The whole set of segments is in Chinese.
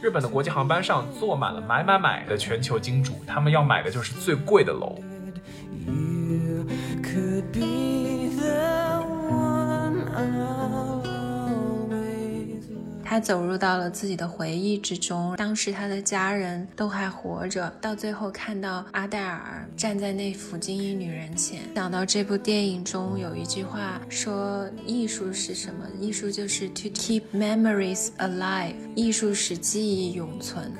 日本的国际航班上坐满了买买买的全球金主，他们要买的就是最贵的楼。他走入到了自己的回忆之中，当时他的家人都还活着，到最后看到阿黛尔站在那幅金衣女人前，想到这部电影中有一句话说：“艺术是什么？艺术就是 to keep memories alive，艺术使记忆永存。”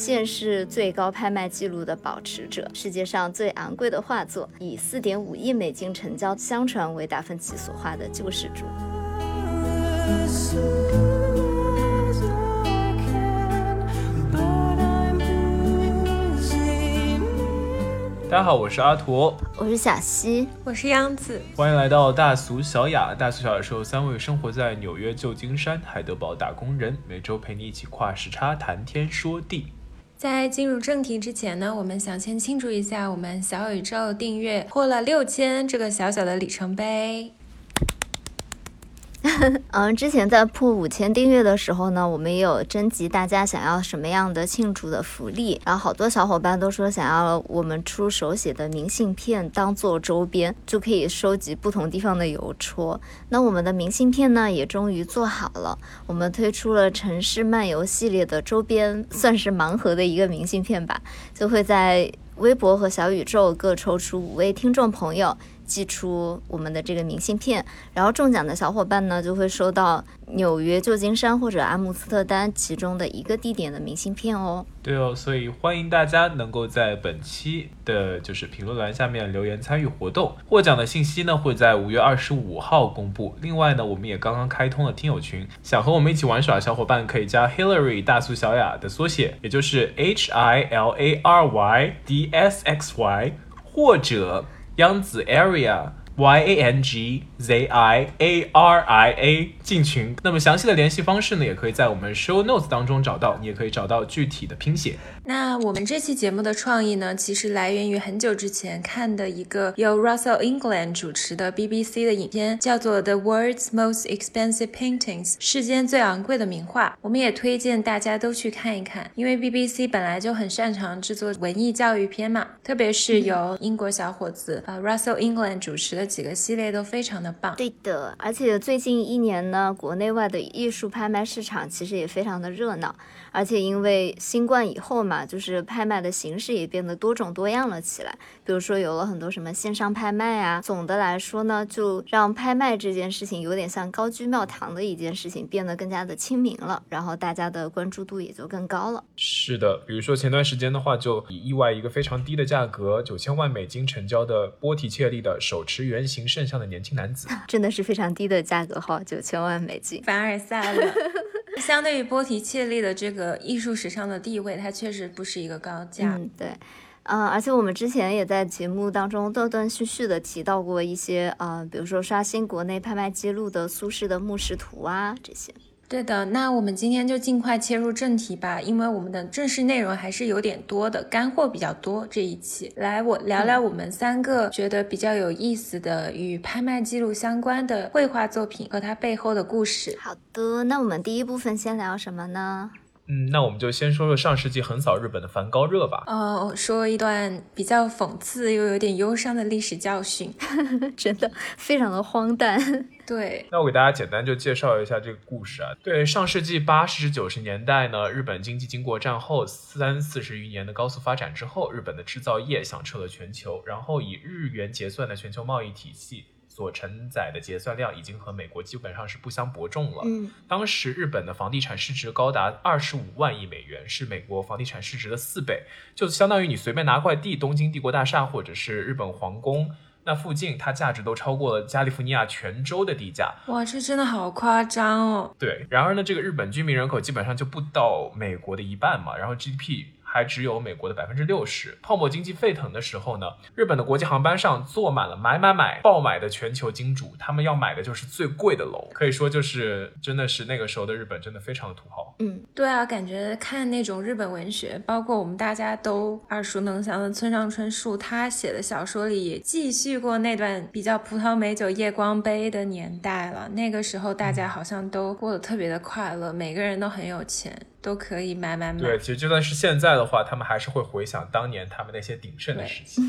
现是最高拍卖记录的保持者，世界上最昂贵的画作，以四点五亿美金成交，相传为达芬奇所画的救世主。大家好，我是阿驼，我是小溪，我是央子，欢迎来到大俗小雅。大俗小雅是由三位生活在纽约、旧金山、海德堡打工人，每周陪你一起跨时差谈天说地。在进入正题之前呢，我们想先庆祝一下我们小宇宙订阅破了六千这个小小的里程碑。嗯，之前在破五千订阅的时候呢，我们也有征集大家想要什么样的庆祝的福利，然后好多小伙伴都说想要我们出手写的明信片当做周边，就可以收集不同地方的邮戳。那我们的明信片呢，也终于做好了，我们推出了城市漫游系列的周边，算是盲盒的一个明信片吧，就会在微博和小宇宙各抽出五位听众朋友。寄出我们的这个明信片，然后中奖的小伙伴呢就会收到纽约、旧金山或者阿姆斯特丹其中的一个地点的明信片哦。对哦，所以欢迎大家能够在本期的就是评论栏下面留言参与活动。获奖的信息呢会在五月二十五号公布。另外呢，我们也刚刚开通了听友群，想和我们一起玩耍的小伙伴可以加 Hillary 大苏小雅的缩写，也就是 H I L A R Y D S X Y，或者。央子 area. Y a n g z i a r i a 进群。那么详细的联系方式呢，也可以在我们 show notes 当中找到，你也可以找到具体的拼写。那我们这期节目的创意呢，其实来源于很久之前看的一个由 Russell England 主持的 BBC 的影片，叫做 The World's Most Expensive Paintings，世间最昂贵的名画。我们也推荐大家都去看一看，因为 BBC 本来就很擅长制作文艺教育片嘛，特别是由英国小伙子呃 Russell England 主持的几个系列都非常的棒。对的，而且最近一年呢，国内外的艺术拍卖市场其实也非常的热闹。而且因为新冠以后嘛，就是拍卖的形式也变得多种多样了起来。比如说有了很多什么线上拍卖啊，总的来说呢，就让拍卖这件事情有点像高居庙堂的一件事情，变得更加的亲民了。然后大家的关注度也就更高了。是的，比如说前段时间的话，就以意外一个非常低的价格，九千万美金成交的波提切利的手持圆形圣像的年轻男子，真的是非常低的价格哈，九千万美金，凡尔赛了。相对于波提切利的这个艺术史上的地位，它确实不是一个高价。嗯，对，嗯，而且我们之前也在节目当中断断续续的提到过一些，呃，比如说刷新国内拍卖记录的苏轼的《墓室图》啊这些。对的，那我们今天就尽快切入正题吧，因为我们的正式内容还是有点多的，干货比较多。这一期来，我聊聊我们三个觉得比较有意思的与拍卖记录相关的绘画作品和它背后的故事。好的，那我们第一部分先聊什么呢？嗯，那我们就先说说上世纪横扫日本的梵高热吧。哦，说一段比较讽刺又有点忧伤的历史教训，真的非常的荒诞。对，那我给大家简单就介绍一下这个故事啊。对，上世纪八十九十年代呢，日本经济经过战后三四十余年的高速发展之后，日本的制造业响彻了全球，然后以日元结算的全球贸易体系。所承载的结算量已经和美国基本上是不相伯仲了。嗯，当时日本的房地产市值高达二十五万亿美元，是美国房地产市值的四倍，就相当于你随便拿块地，东京帝国大厦或者是日本皇宫那附近，它价值都超过了加利福尼亚全州的地价。哇，这真的好夸张哦。对，然而呢，这个日本居民人口基本上就不到美国的一半嘛，然后 GDP。还只有美国的百分之六十。泡沫经济沸腾的时候呢，日本的国际航班上坐满了买买买爆买的全球金主，他们要买的就是最贵的楼，可以说就是真的是那个时候的日本真的非常的土豪。嗯，对啊，感觉看那种日本文学，包括我们大家都耳熟能详的村上春树，他写的小说里也继续过那段比较葡萄美酒夜光杯的年代了。那个时候大家好像都过得特别的快乐，每个人都很有钱。都可以买买买。对，其实就算是现在的话，他们还是会回想当年他们那些鼎盛的时期，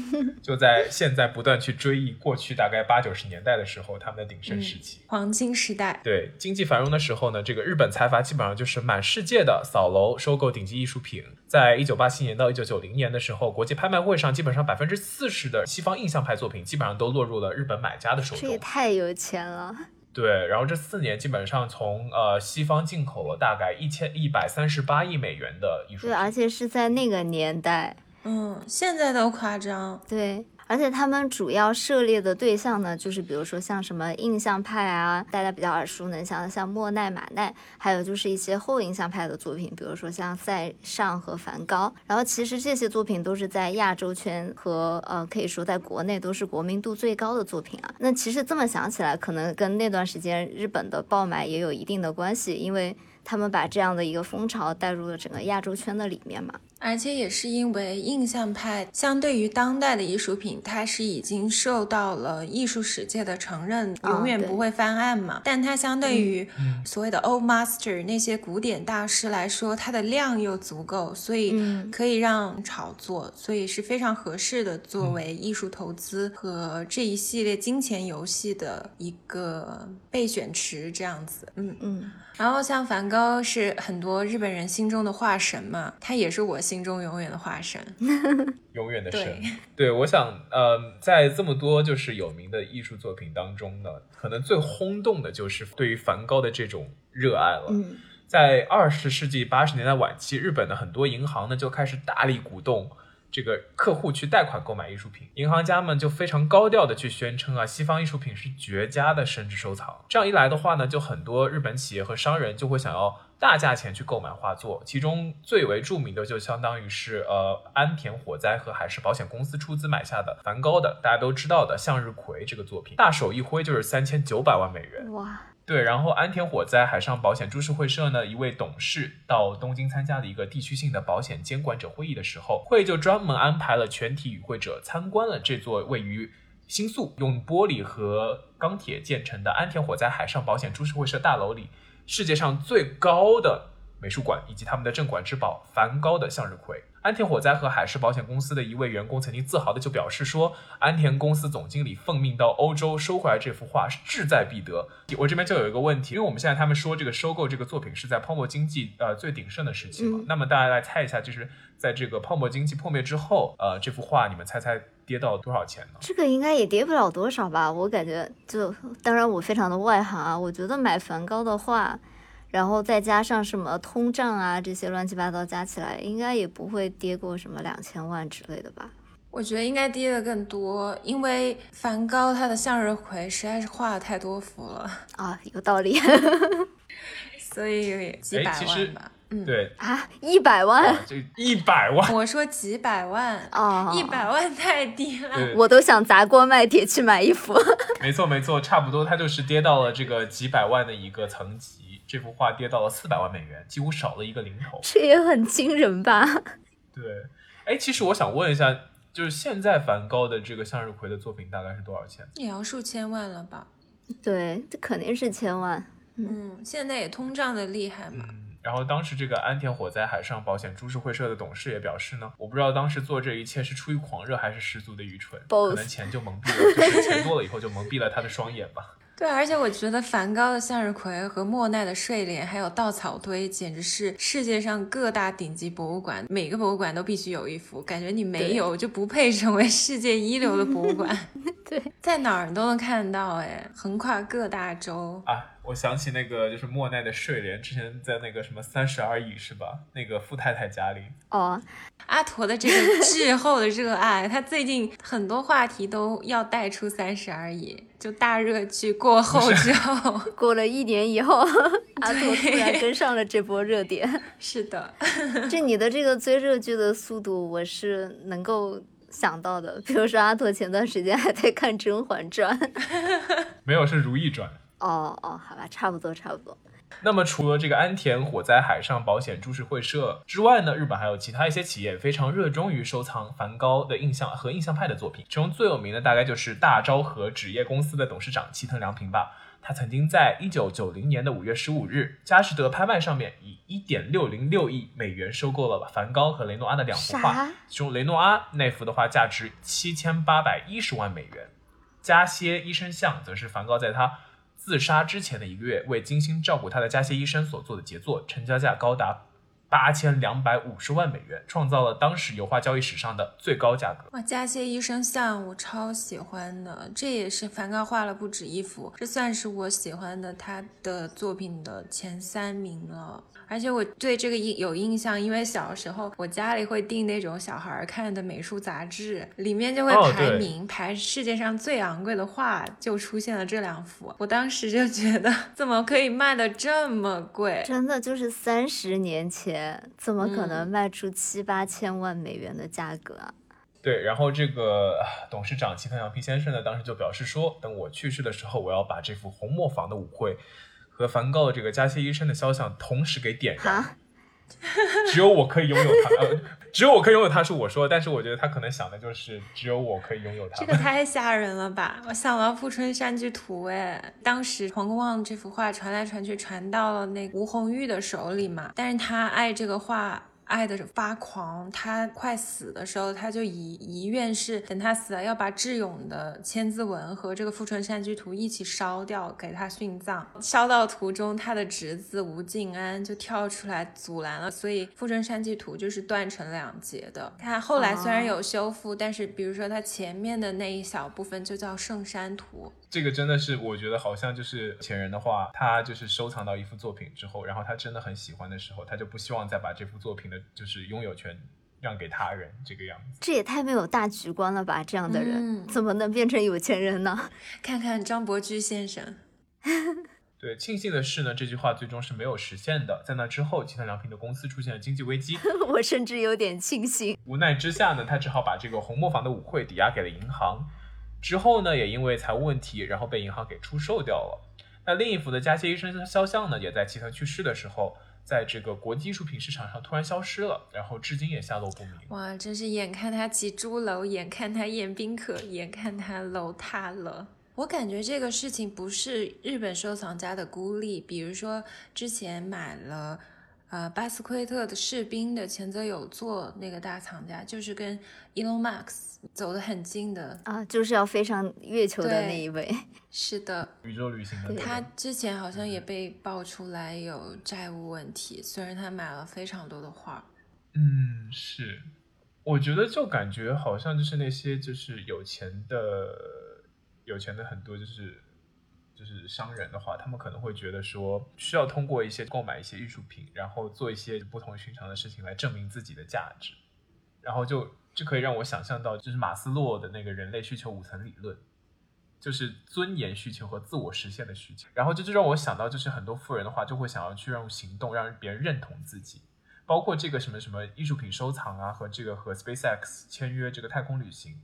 就在现在不断去追忆过去大概八九十年代的时候他们的鼎盛时期，黄金时代。对，经济繁荣的时候呢，这个日本财阀基本上就是满世界的扫楼收购顶级艺术品。在一九八七年到一九九零年的时候，国际拍卖会上基本上百分之四十的西方印象派作品基本上都落入了日本买家的手中。这也太有钱了。对，然后这四年基本上从呃西方进口了大概一千一百三十八亿美元的艺术品，对，而且是在那个年代，嗯，现在都夸张，对。而且他们主要涉猎的对象呢，就是比如说像什么印象派啊，大家比较耳熟能详的像莫奈、马奈，还有就是一些后印象派的作品，比如说像塞尚和梵高。然后其实这些作品都是在亚洲圈和呃，可以说在国内都是国民度最高的作品啊。那其实这么想起来，可能跟那段时间日本的爆买也有一定的关系，因为他们把这样的一个风潮带入了整个亚洲圈的里面嘛。而且也是因为印象派相对于当代的艺术品，它是已经受到了艺术史界的承认，永远不会翻案嘛。但它相对于所谓的 old master 那些古典大师来说，它的量又足够，所以可以让炒作，所以是非常合适的作为艺术投资和这一系列金钱游戏的一个备选池这样子。嗯嗯。然后像梵高是很多日本人心中的画神嘛，他也是我心中永远的华山，永远的神。对，我想，呃，在这么多就是有名的艺术作品当中呢，可能最轰动的就是对于梵高的这种热爱了。嗯，在二十世纪八十年代晚期，日本的很多银行呢就开始大力鼓动。这个客户去贷款购买艺术品，银行家们就非常高调的去宣称啊，西方艺术品是绝佳的升值收藏。这样一来的话呢，就很多日本企业和商人就会想要大价钱去购买画作。其中最为著名的就相当于是呃安田火灾和海事保险公司出资买下的梵高的大家都知道的向日葵这个作品，大手一挥就是三千九百万美元。哇！对，然后安田火灾海上保险株式会社呢，一位董事到东京参加了一个地区性的保险监管者会议的时候，会就专门安排了全体与会者参观了这座位于新宿用玻璃和钢铁建成的安田火灾海上保险株式会社大楼里世界上最高的美术馆以及他们的镇馆之宝梵高的向日葵。安田火灾和海事保险公司的一位员工曾经自豪的就表示说，安田公司总经理奉命到欧洲收回来这幅画是志在必得。我这边就有一个问题，因为我们现在他们说这个收购这个作品是在泡沫经济呃最鼎盛的时期嘛，那么大家来猜一下，就是在这个泡沫经济破灭之后，呃，这幅画你们猜猜跌到多少钱呢？这个应该也跌不了多少吧，我感觉就当然我非常的外行啊，我觉得买梵高的画。然后再加上什么通胀啊，这些乱七八糟加起来，应该也不会跌过什么两千万之类的吧？我觉得应该跌的更多，因为梵高他的向日葵实在是画了太多幅了啊，有道理。所以几百万吧，嗯，对啊，一百万，这一百万。我说几百万啊，一百万太低了，我都想砸锅卖铁去买一幅。没错没错，差不多，它就是跌到了这个几百万的一个层级。这幅画跌到了四百万美元，几乎少了一个零头。这也很惊人吧？对，哎，其实我想问一下，就是现在梵高的这个向日葵的作品大概是多少钱？也要数千万了吧？对，这肯定是千万。嗯，现在也通胀的厉害嘛。嗯，然后当时这个安田火灾海上保险株式会社的董事也表示呢，我不知道当时做这一切是出于狂热还是十足的愚蠢，可能钱就蒙蔽了，就是钱多了以后就蒙蔽了他的双眼吧。对，而且我觉得梵高的向日葵和莫奈的睡莲，还有稻草堆，简直是世界上各大顶级博物馆，每个博物馆都必须有一幅。感觉你没有就不配成为世界一流的博物馆。对，在哪儿都能看到，哎，横跨各大洲啊。我想起那个就是莫奈的睡莲，之前在那个什么三十而已是吧？那个富太太家里。哦，阿陀的这个滞后的热爱，他最近很多话题都要带出三十而已。就大热剧过后之后，过了一年以后，阿拓突然跟上了这波热点。是的，这你的这个追热剧的速度，我是能够想到的。比如说，阿拓前段时间还在看《甄嬛传》。没有，是《如懿传》。哦哦，好吧，差不多差不多。那么除了这个安田火灾海上保险株式会社之外呢，日本还有其他一些企业非常热衷于收藏梵高的印象和印象派的作品。其中最有名的大概就是大昭和纸业公司的董事长齐藤良平吧。他曾经在一九九零年的五月十五日，佳士得拍卖上面以一点六零六亿美元收购了梵高和雷诺阿的两幅画，其中雷诺阿那幅的话价值七千八百一十万美元，加歇医生像则是梵高在他。自杀之前的一个月，为精心照顾他的加西医生所做的杰作，成交价高达八千两百五十万美元，创造了当时油画交易史上的最高价格。哇，加谢医生像我超喜欢的，这也是梵高画了不止一幅，这算是我喜欢的他的作品的前三名了。而且我对这个印有印象，因为小时候我家里会订那种小孩看的美术杂志，里面就会排名，排世界上最昂贵的画，就出现了这两幅。我当时就觉得，怎么可以卖的这么贵？真的就是三十年前，怎么可能卖出七八千万美元的价格啊？对，然后这个董事长齐藤洋平先生呢，当时就表示说，等我去世的时候，我要把这幅红磨坊的舞会。和梵高的这个加西医生的肖像同时给点燃，只有我可以拥有它，只有我可以拥有它是我说，但是我觉得他可能想的就是只有我可以拥有它。这个太吓人了吧！我想到《富春山居图》哎，当时黄公望这幅画传来传去，传到了那吴红玉的手里嘛，但是他爱这个画。爱的发狂，他快死的时候，他就遗遗愿是等他死了，要把智勇的《千字文》和这个《富春山居图》一起烧掉，给他殉葬。烧到途中，他的侄子吴敬安就跳出来阻拦了，所以《富春山居图》就是断成两截的。他后来虽然有修复，但是比如说他前面的那一小部分就叫《圣山图》。这个真的是，我觉得好像就是前人的话，他就是收藏到一幅作品之后，然后他真的很喜欢的时候，他就不希望再把这幅作品的，就是拥有权让给他人，这个样子。这也太没有大局观了吧！这样的人怎么能变成有钱人呢？看看张伯驹先生。对，庆幸的是呢，这句话最终是没有实现的。在那之后，其他良品的公司出现了经济危机，我甚至有点庆幸。无奈之下呢，他只好把这个红磨坊的舞会抵押给了银行。之后呢，也因为财务问题，然后被银行给出售掉了。那另一幅的加谢医生肖像呢，也在齐藤去世的时候，在这个国际艺术品市场上突然消失了，然后至今也下落不明。哇，真是眼看他起朱楼，眼看他宴宾客，眼看他楼塌了。我感觉这个事情不是日本收藏家的孤立，比如说之前买了。呃，巴斯奎特的士兵的前泽有作那个大藏家，就是跟 Elon Musk 走得很近的啊，就是要飞上月球的那一位。是的，宇宙旅行的。他之前好像也被爆出来有债务问题，虽然他买了非常多的画。嗯，是，我觉得就感觉好像就是那些就是有钱的，有钱的很多就是。就是商人的话，他们可能会觉得说，需要通过一些购买一些艺术品，然后做一些不同寻常的事情来证明自己的价值，然后就就可以让我想象到，就是马斯洛的那个人类需求五层理论，就是尊严需求和自我实现的需求，然后这就让我想到，就是很多富人的话就会想要去用行动让别人认同自己，包括这个什么什么艺术品收藏啊，和这个和 SpaceX 签约这个太空旅行。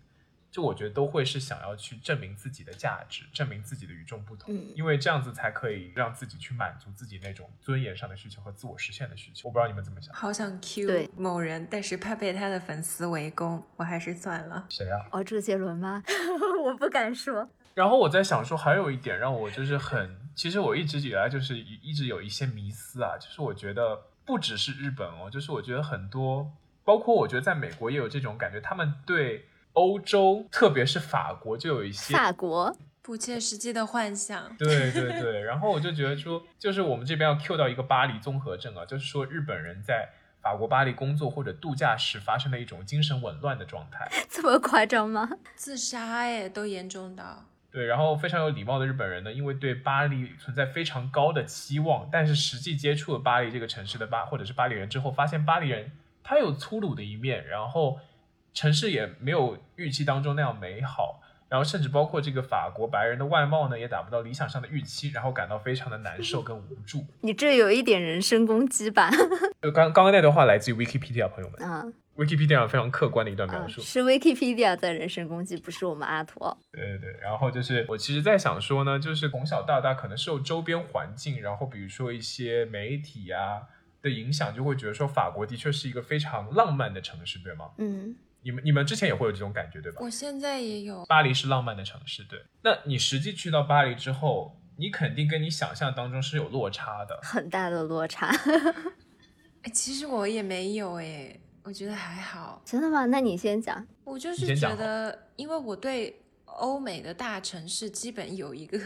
就我觉得都会是想要去证明自己的价值，证明自己的与众不同，因为这样子才可以让自己去满足自己那种尊严上的需求和自我实现的需求。我不知道你们怎么想。好想 Q 某人，但是怕被他的粉丝围攻，我还是算了。谁啊？哦，周杰伦吗？我不敢说。然后我在想说，还有一点让我就是很，其实我一直以来就是一直有一些迷思啊，就是我觉得不只是日本哦，就是我觉得很多，包括我觉得在美国也有这种感觉，他们对。欧洲，特别是法国，就有一些法国不切实际的幻想。对对对，然后我就觉得说，就是我们这边要 Q 到一个巴黎综合症啊，就是说日本人在法国巴黎工作或者度假时发生的一种精神紊乱的状态。这么夸张吗？自杀哎，都严重到。对，然后非常有礼貌的日本人呢，因为对巴黎存在非常高的期望，但是实际接触了巴黎这个城市的巴或者是巴黎人之后，发现巴黎人他有粗鲁的一面，然后。城市也没有预期当中那样美好，然后甚至包括这个法国白人的外貌呢，也达不到理想上的预期，然后感到非常的难受跟无助。你这有一点人身攻击吧？就刚刚刚那段话来自于 Wikipedia 朋友们啊，Wikipedia 上非常客观的一段描啊，述。是 Wikipedia 在人身攻击，不是我们阿托。对对对，然后就是我其实在想说呢，就是从小到大可能受周边环境，然后比如说一些媒体啊的影响，就会觉得说法国的确是一个非常浪漫的城市，对吗？嗯，你们你们之前也会有这种感觉，对吧？我现在也有，巴黎是浪漫的城市，对。那你实际去到巴黎之后，你肯定跟你想象当中是有落差的。很大的落差。哎，其实我也没有哎，我觉得还好。真的吗？那你先讲。我就是觉得，因为我对欧美的大城市基本有一个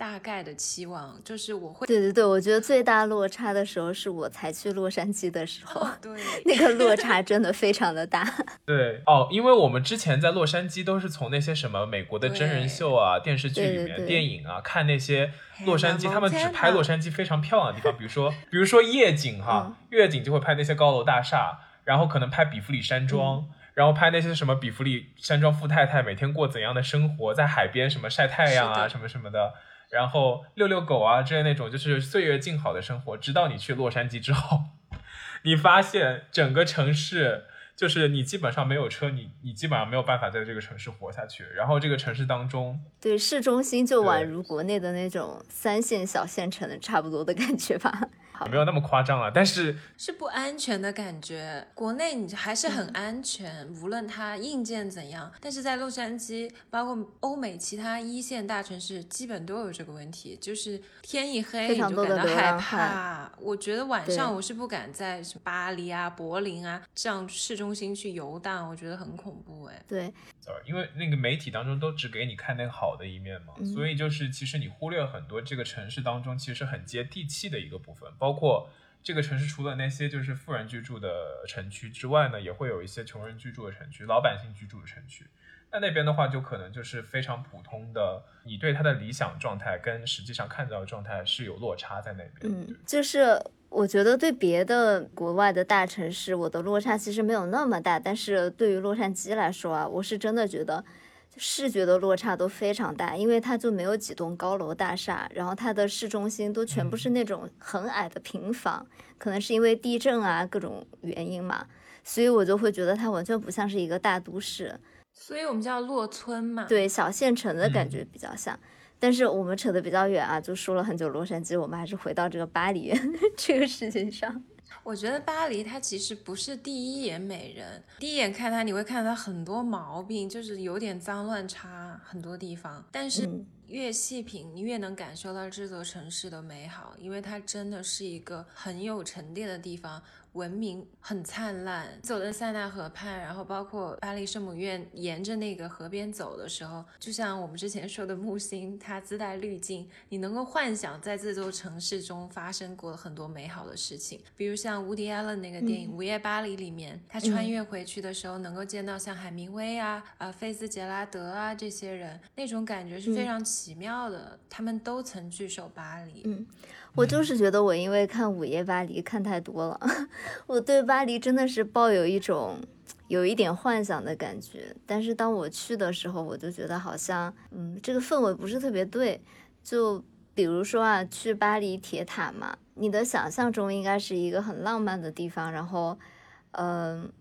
大概的期望，就是我会对对对，我觉得最大落差的时候是我才去洛杉矶的时候，对那个落差 真的非常的大。对哦，因为我们之前在洛杉矶都是从那些什么美国的真人秀啊、电视剧里面、对对对电影啊看那些洛杉矶，他们只拍洛杉矶非常漂亮的地方，比如说比如说夜景哈，夜景就会拍那些高楼大厦，然后可能拍比弗里山庄。然后拍那些什么比弗里山庄富太太每天过怎样的生活，在海边什么晒太阳啊，什么什么的，然后遛遛狗啊之类那种，就是岁月静好的生活。直到你去洛杉矶之后，你发现整个城市就是你基本上没有车，你你基本上没有办法在这个城市活下去。然后这个城市当中，对，市中心就宛如国内的那种三线小县城的差不多的感觉吧。没有那么夸张了，但是是不安全的感觉。国内你还是很安全，无论它硬件怎样，但是在洛杉矶，包括欧美其他一线大城市，基本都有这个问题，就是天一黑你就感到害怕。我觉得晚上我是不敢在什么巴黎啊、柏林啊这样市中心去游荡，我觉得很恐怖哎。对，sorry，因为那个媒体当中都只给你看那个好的一面嘛，嗯所以就是其实你忽略很多这个城市当中其实很接地气的一个部分，包括这个城市除了那些就是富人居住的城区之外呢，也会有一些穷人居住的城区、老百姓居住的城区。那那边的话，就可能就是非常普通的，你对他的理想状态跟实际上看到的状态是有落差在那边。嗯，就是我觉得对别的国外的大城市，我的落差其实没有那么大，但是对于洛杉矶来说啊，我是真的觉得。视觉的落差都非常大，因为它就没有几栋高楼大厦，然后它的市中心都全部是那种很矮的平房，可能是因为地震啊各种原因嘛，所以我就会觉得它完全不像是一个大都市。所以我们叫落村嘛。对小县城的感嗯觉比较像。但是我们扯得比较远啊，就说了很久洛杉矶，我们还是回到这个巴黎 这个事情上。我觉得巴黎它其实不是第一眼美人，第一眼看它你会看到它很多毛病，就是有点脏乱差很多地方，但是嗯越细品你越能感受到这座城市的美好，因为它真的是一个很有沉淀的地方。文明很灿烂，走在塞纳河畔，然后包括巴黎圣母院，沿着那个河边走的时候，就像我们之前说的木星，它自带滤镜，你能够幻想在这座城市中发生过很多美好的事情，比如像伍迪·艾伦那个电影《午夜巴黎》里面，他穿越回去的时候，能够见到像海明威啊、啊菲兹杰拉德啊这些人，那种感觉是非常奇妙的，他们都曾聚首巴黎。嗯我就是觉得我因为看《午夜巴黎》看太多了，我对巴黎真的是抱有一种有一点幻想的感觉。但是当我去的时候，我就觉得好像，嗯，这个氛围不是特别对。就比如说啊，去巴黎铁塔嘛，你的想象中应该是一个很浪漫的地方，然后，嗯、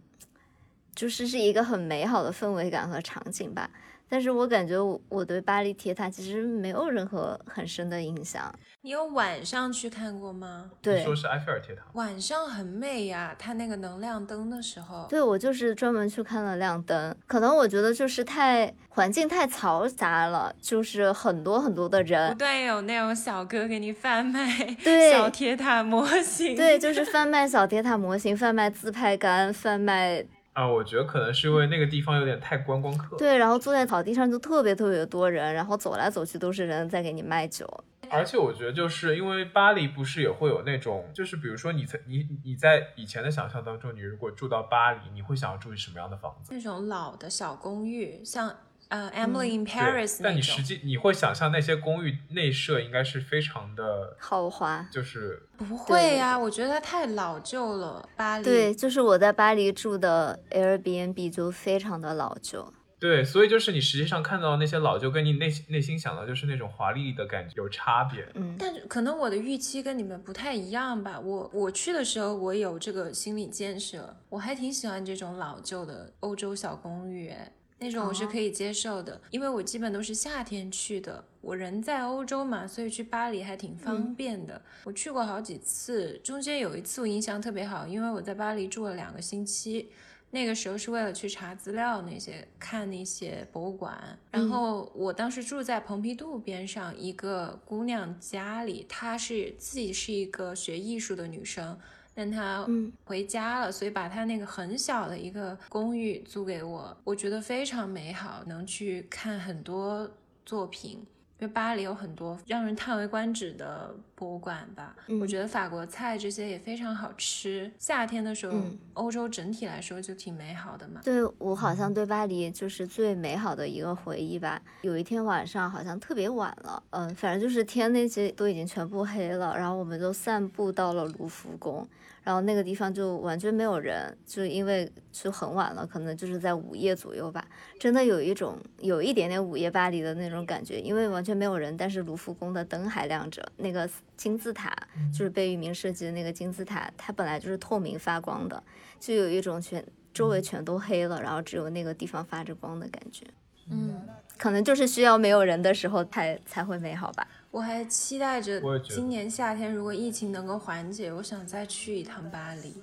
就是是一个很美好的氛围感和场景吧。但是我感觉我我对巴黎铁塔其实没有任何很深的印象。你有晚上去看过吗？你对，说是埃菲尔铁塔，晚上很美呀，它那个能亮灯的时候，对我就是专门去看了亮灯，可能我觉得就是太环境太嘈杂了，就是很多很多的人不人，断有那种小哥给你贩卖 对小铁塔模型，对，就是贩卖小铁塔模型，贩卖自拍杆，贩卖啊，我觉得可能是因为那个地方有点太观光客，对，然后坐在草地上就特别特别多人，然后走来走去都是人在给你卖酒，而且我觉得就是因为巴黎不是也会有那种，就是比如说你在你你在以前的想象当中，你如果住到巴黎，你会想要住什么样的房子？那种老的小公寓，像呃 Emily in Paris 对，但你实际你会想象那些公寓内设应该是非常的，豪华。就是不会呀、我觉得它太老旧了。巴黎对，就是我在巴黎住的 Airbnb 就非常的老旧，对，所以就是你实际上看到那些老旧，跟你内心内心想到就是那种华丽的感觉有差别。嗯，但是可能我的预期跟你们不太一样吧。我我去的时候，我有这个心理建设，我还挺喜欢这种老旧的欧洲小公寓，哎，那种我是可以接受的，因为我基本都是夏天去的。我人在欧洲嘛，所以去巴黎还挺方便的。我去过好几次，中间有一次我印象特别好，因为我在巴黎住了两个星期。那个时候是为了去查资料，那些看那些博物馆。然后我当时住在蓬皮杜边上一个姑娘家里，她是自己是一个学艺术的女生，但他回家了，所以把他那个很小的一个公寓租给我，我觉得非常美好，能去看很多作品。因为巴黎有很多让人叹为观止的博物馆吧，我觉得法国菜这些也非常好吃。夏天的时候，欧洲整体来说就挺美好的嘛。对我好像对巴黎就是最美好的一个回忆吧。有一天晚上好像特别晚了，嗯，反正就是天那些都已经全部黑了，然后我们就散步到了卢浮宫。然后那个地方就完全没有人，就因为就很晚了，可能就是在午夜左右吧。真的有一种有一点点午夜巴黎的那种感觉，因为完全没有人，但是卢浮宫的灯还亮着，那个金字塔就是贝聿铭设计的那个金字塔，它本来就是透明发光的，就有一种全周围全都黑了，然后只有那个地方发着光的感觉。嗯，可能就是需要没有人的时候才才会美好吧。我还期待着今年夏天，如果疫情能够缓解，我想再去一趟巴黎。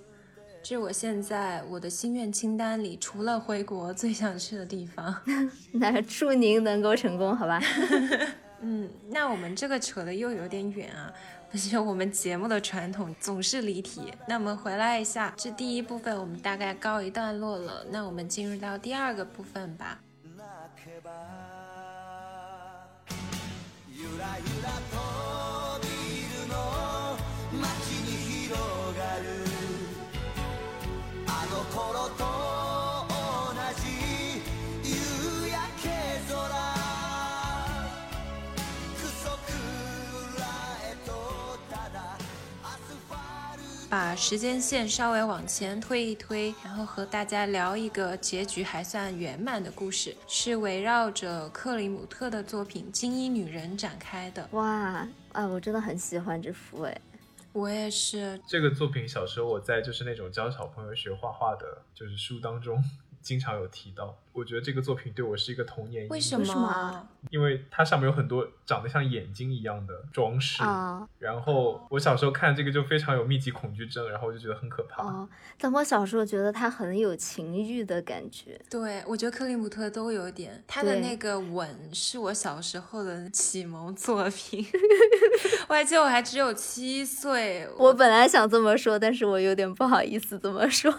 这是我现在我的心愿清单里，除了回国最想去的地方。那祝您能够成功，好吧？嗯，那我们这个扯的又有点远啊，不是我们节目的传统，总是离题。那我们回来一下，这第一部分我们大概告一段落了，那我们进入到第二个部分吧。ゆらゆらと 把时间线稍微往前推一推，然后和大家聊一个结局还算圆满的故事，是围绕着克里姆特的作品《金衣女人》展开的。哇，啊，我真的很喜欢这幅诶，我也是。这个作品小时候我在就是那种教小朋友学画画的，就是书当中。经常有提到，我觉得这个作品对我是一个童年阴影。为什么？因为它上面有很多长得像眼睛一样的装饰啊。然后我小时候看这个就非常有密集恐惧症，然后我就觉得很可怕。哦，但我小时候觉得它很有情欲的感觉。对，我觉得克里姆特都有点。他的那个吻是我小时候的启蒙作品。我还记得我还只有七岁。我本来想这么说，但是我有点不好意思这么说。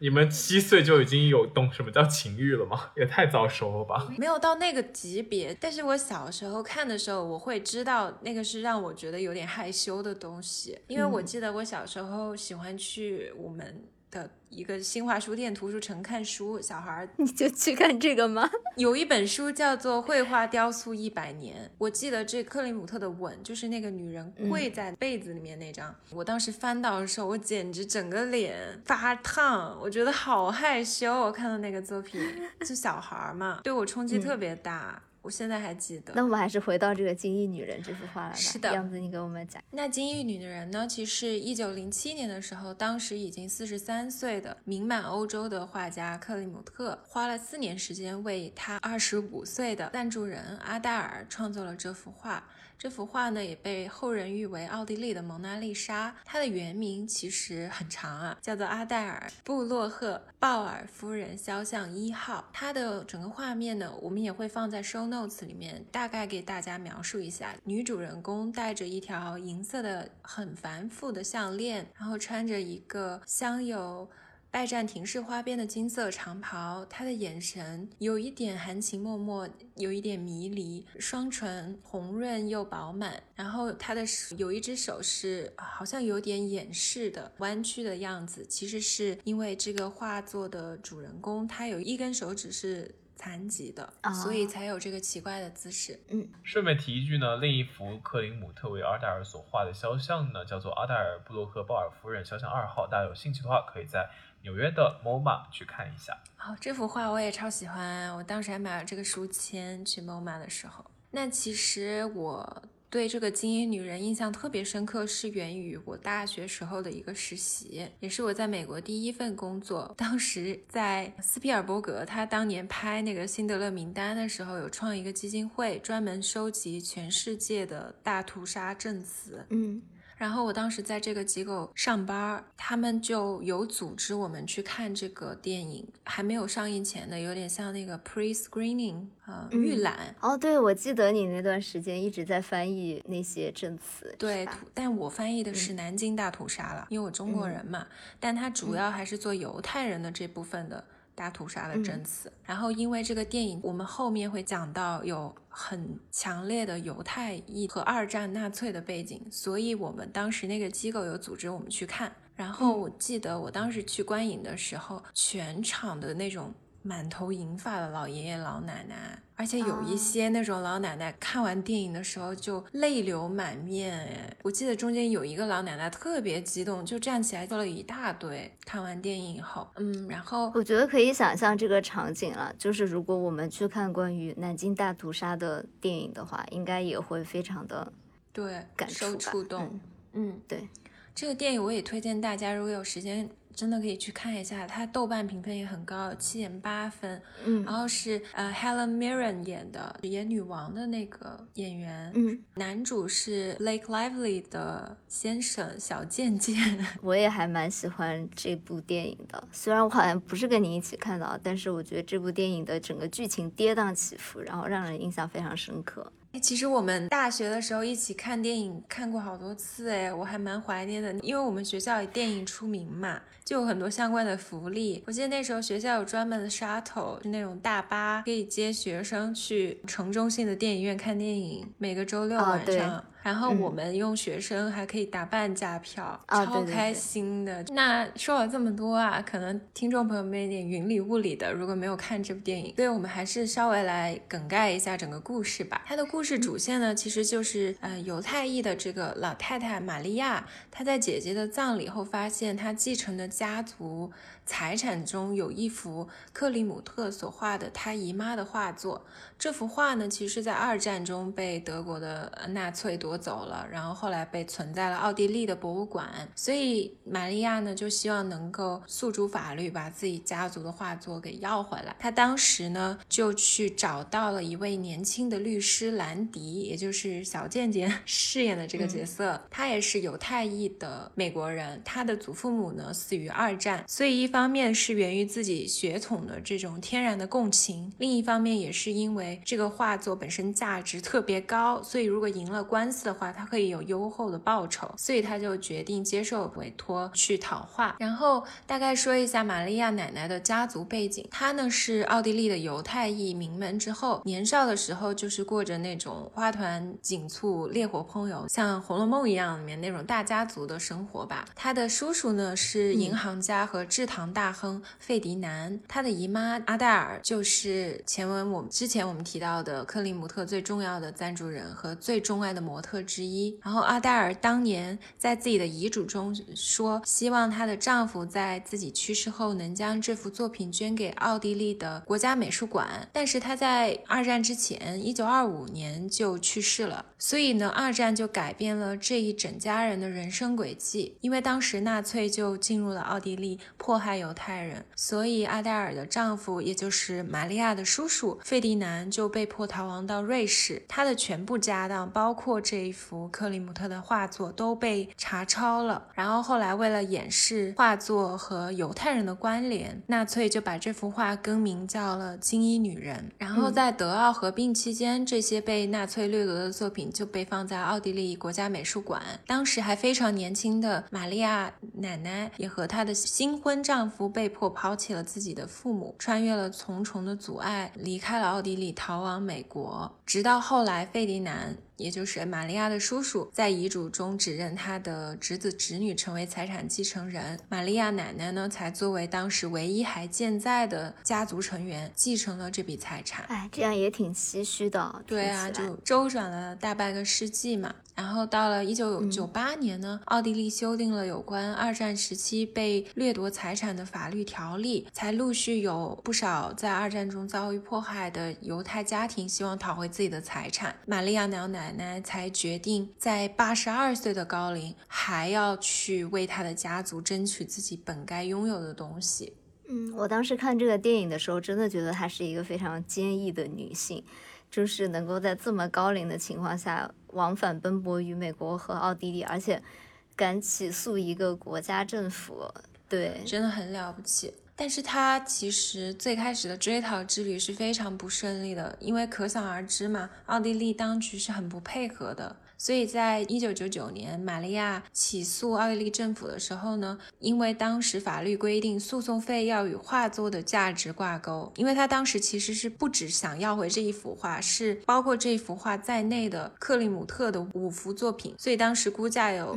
你们七岁就已经有懂什么叫情欲了吗？也太早熟了吧！没有到那个级别，但是我小时候看的时候，我会知道那个是让我觉得有点害羞的东西，因为我记得我小时候喜欢去我们。的一个新华书店图书城看书，小孩儿 你就去看这个吗？有一本书叫做《绘画雕塑一百年》，我记得这克里姆特的吻就是那个女人跪在被子里面那张。我当时翻到的时候，我简直整个脸发烫，我觉得好害羞。我看到那个作品，就小孩儿嘛，对我冲击特别大。我现在还记得。那我们还是回到这个《金翼女人》这幅画来吧。是的，样子你给我们讲。那《金翼女人》呢？其实一九零七年的时候，当时已经四十三岁的名满欧洲的画家克里姆特，花了四年时间为他二十五岁的赞助人阿黛尔创作了这幅画。这幅画呢，也被后人誉为奥地利的蒙娜丽莎。它的原名其实很长啊，叫做阿黛尔·布洛赫鲍尔夫人肖像一号。它的整个画面呢，我们也会放在 show notes 里面，大概给大家描述一下。女主人公戴着一条银色的很繁复的项链，然后穿着一个镶有。拜占庭式花边的金色长袍，他的眼神有一点含情脉脉，有一点迷离，双唇红润又饱满。然后他的手有一只手是好像有点掩饰的弯曲的样子，其实是因为这个画作的主人公他有一根手指是。残疾的，啊所以才有这个奇怪的姿势。嗯顺便提一句呢，另一幅克林姆特为阿黛尔所画的肖像呢，叫做阿黛尔布洛克鲍尔夫人肖像二号。大家有兴趣的话，可以在纽约的 MoMA 去看一下。哦，这幅画我也超喜欢，我当时还买了这个书签去 MoMA 的时候。那其实我对这个精英女人印象特别深刻，是源于我大学时候的一个实习，也是我在美国第一份工作。当时在斯皮尔伯格他当年拍那个《辛德勒名单》的时候，有创一个基金会，专门收集全世界的大屠杀证词。嗯然后我当时在这个机构上班，他们就有组织我们去看这个电影，还没有上映前的，有点像那个 pre-screening 呃嗯预览。哦，对，我记得你那段时间一直在翻译那些证词，对但我翻译的是南京大屠杀了，因为我中国人嘛，但他主要还是做犹太人的这部分的大屠杀的证词。然后因为这个电影，我们后面会讲到有很强烈的犹太裔和二战纳粹的背景，所以我们当时那个机构有组织我们去看。然后我记得我当时去观影的时候，全场的那种满头银发的老爷爷老奶奶，而且有一啊些那种老奶奶看完电影的时候就泪流满面。哎，我记得中间有一个老奶奶特别激动，就站起来做了一大堆。看完电影以后，嗯，然后我觉得可以想象这个场景了，就是如果我们去看关于南京大屠杀的电影的话，应该也会非常的对感受触动，嗯对。这个电影我也推荐大家，如果有时间，真的可以去看一下。它豆瓣评分也很高，有七点八分。嗯然后是呃 Helen Mirren 演的，演女王的那个演员。嗯，男主是 Blake Lively 的先生小贱贱。我也还蛮喜欢这部电影的，虽然我好像不是跟你一起看到，但是我觉得这部电影的整个剧情跌宕起伏，然后让人印象非常深刻。哎，其实我们大学的时候一起看电影，看过好多次，哎，我还蛮怀念的。因为我们学校以电影出名嘛，就有很多相关的福利。我记得那时候学校有专门的 shuttle，是那种大巴，可以接学生去城中心的电影院看电影，每个周六晚上。然后嗯我们用学生还可以打半价票，超开对心的。那说了这么多啊，可能听众朋友们有点云里雾里的，如果没有看这部电影，所以我们还是稍微来梗概一下整个故事吧。它的故事主线呢，其实就是呃犹太裔的这个老太太玛利亚，她在姐姐的葬礼后发现，她继承的家族财产中有一幅克里姆特所画的她姨妈的画作。这幅画呢，其实在二战中被德国的呃纳粹夺走了，然后后来被存在了奥地利的博物馆。所以玛利亚呢，就希望能够诉诸法律，把自己家族的画作给要回来。她当时呢，就去找到了一位年轻的律师兰迪，也就是小贱贱 饰演的这个角色。他也是犹太裔的美国人，他的祖父母呢死于二战，所以一方面是源于自己血统的这种天然的共情，另一方面也是因为这个画作本身价值特别高，所以如果赢了官司的话，他可以有优厚的报酬，所以他就决定接受委托去讨画。然后大概说一下玛利亚奶奶的家族背景，她呢是奥地利的犹太裔名门之后，年少的时候就是过着那种花团锦簇、烈火烹油，像《红楼梦》一样里面那种大家族的生活吧。她的叔叔呢是银行家和制糖大亨费迪南，她的姨妈阿黛尔就是前文我们之前我们提到的克里姆特最重要的赞助人和最钟爱的模特之一。然后阿黛尔当年在自己的遗嘱中说，希望她的丈夫在自己去世后能将这幅作品捐给奥地利的国家美术馆。但是她在二战之前，一九二五年就去世了，所以呢，二战就改变了这一整家人的人生轨迹。因为当时纳粹就进入了奥地利，迫害犹太人，所以阿黛尔的丈夫，也就是玛利亚的叔叔费迪南，就被迫逃亡到瑞士。他的全部家当，包括这一幅克里姆特的画作，都被查抄了。然后后来为了掩饰画作和犹太人的关联，纳粹就把这幅画更名叫了《金衣女人》。然后在德奥合并期间，这些被纳粹掠夺的作品就被放在奥地利国家美术馆。当时还非常年轻的玛利亚奶奶也和她的新婚丈夫被迫抛弃了自己的父母，穿越了重重的阻碍，离开了奥地利，逃往美国。直到后来，费迪南也就是玛利亚的叔叔，在遗嘱中指认他的侄子侄女成为财产继承人。玛利亚奶奶呢，才作为当时唯一还健在的家族成员，继承了这笔财产。哎，这样也挺唏嘘的。对啊，就周转了大半个世纪嘛。然后到了一九九八年呢，奥地利修订了有关二战时期被掠夺财产的法律条例，才陆续有不少在二战中遭遇迫害的犹太家庭希望讨回自己的财产。玛利亚老奶奶才决定在八十二岁的高龄还要去为她的家族争取自己本该拥有的东西。嗯，我当时看这个电影的时候，真的觉得她是一个非常坚毅的女性。就是能够在这么高龄的情况下往返奔波于美国和奥地利，而且敢起诉一个国家政府，对，真的很了不起。但是他其实最开始的追逃之旅是非常不顺利的，因为可想而知嘛，奥地利当局是很不配合的。所以在一九九九年，玛利亚起诉奥地利政府的时候呢，因为当时法律规定诉讼费要与画作的价值挂钩，因为他当时其实是不只想要回这一幅画，是包括这一幅画在内的克里姆特的五幅作品，所以当时估价有。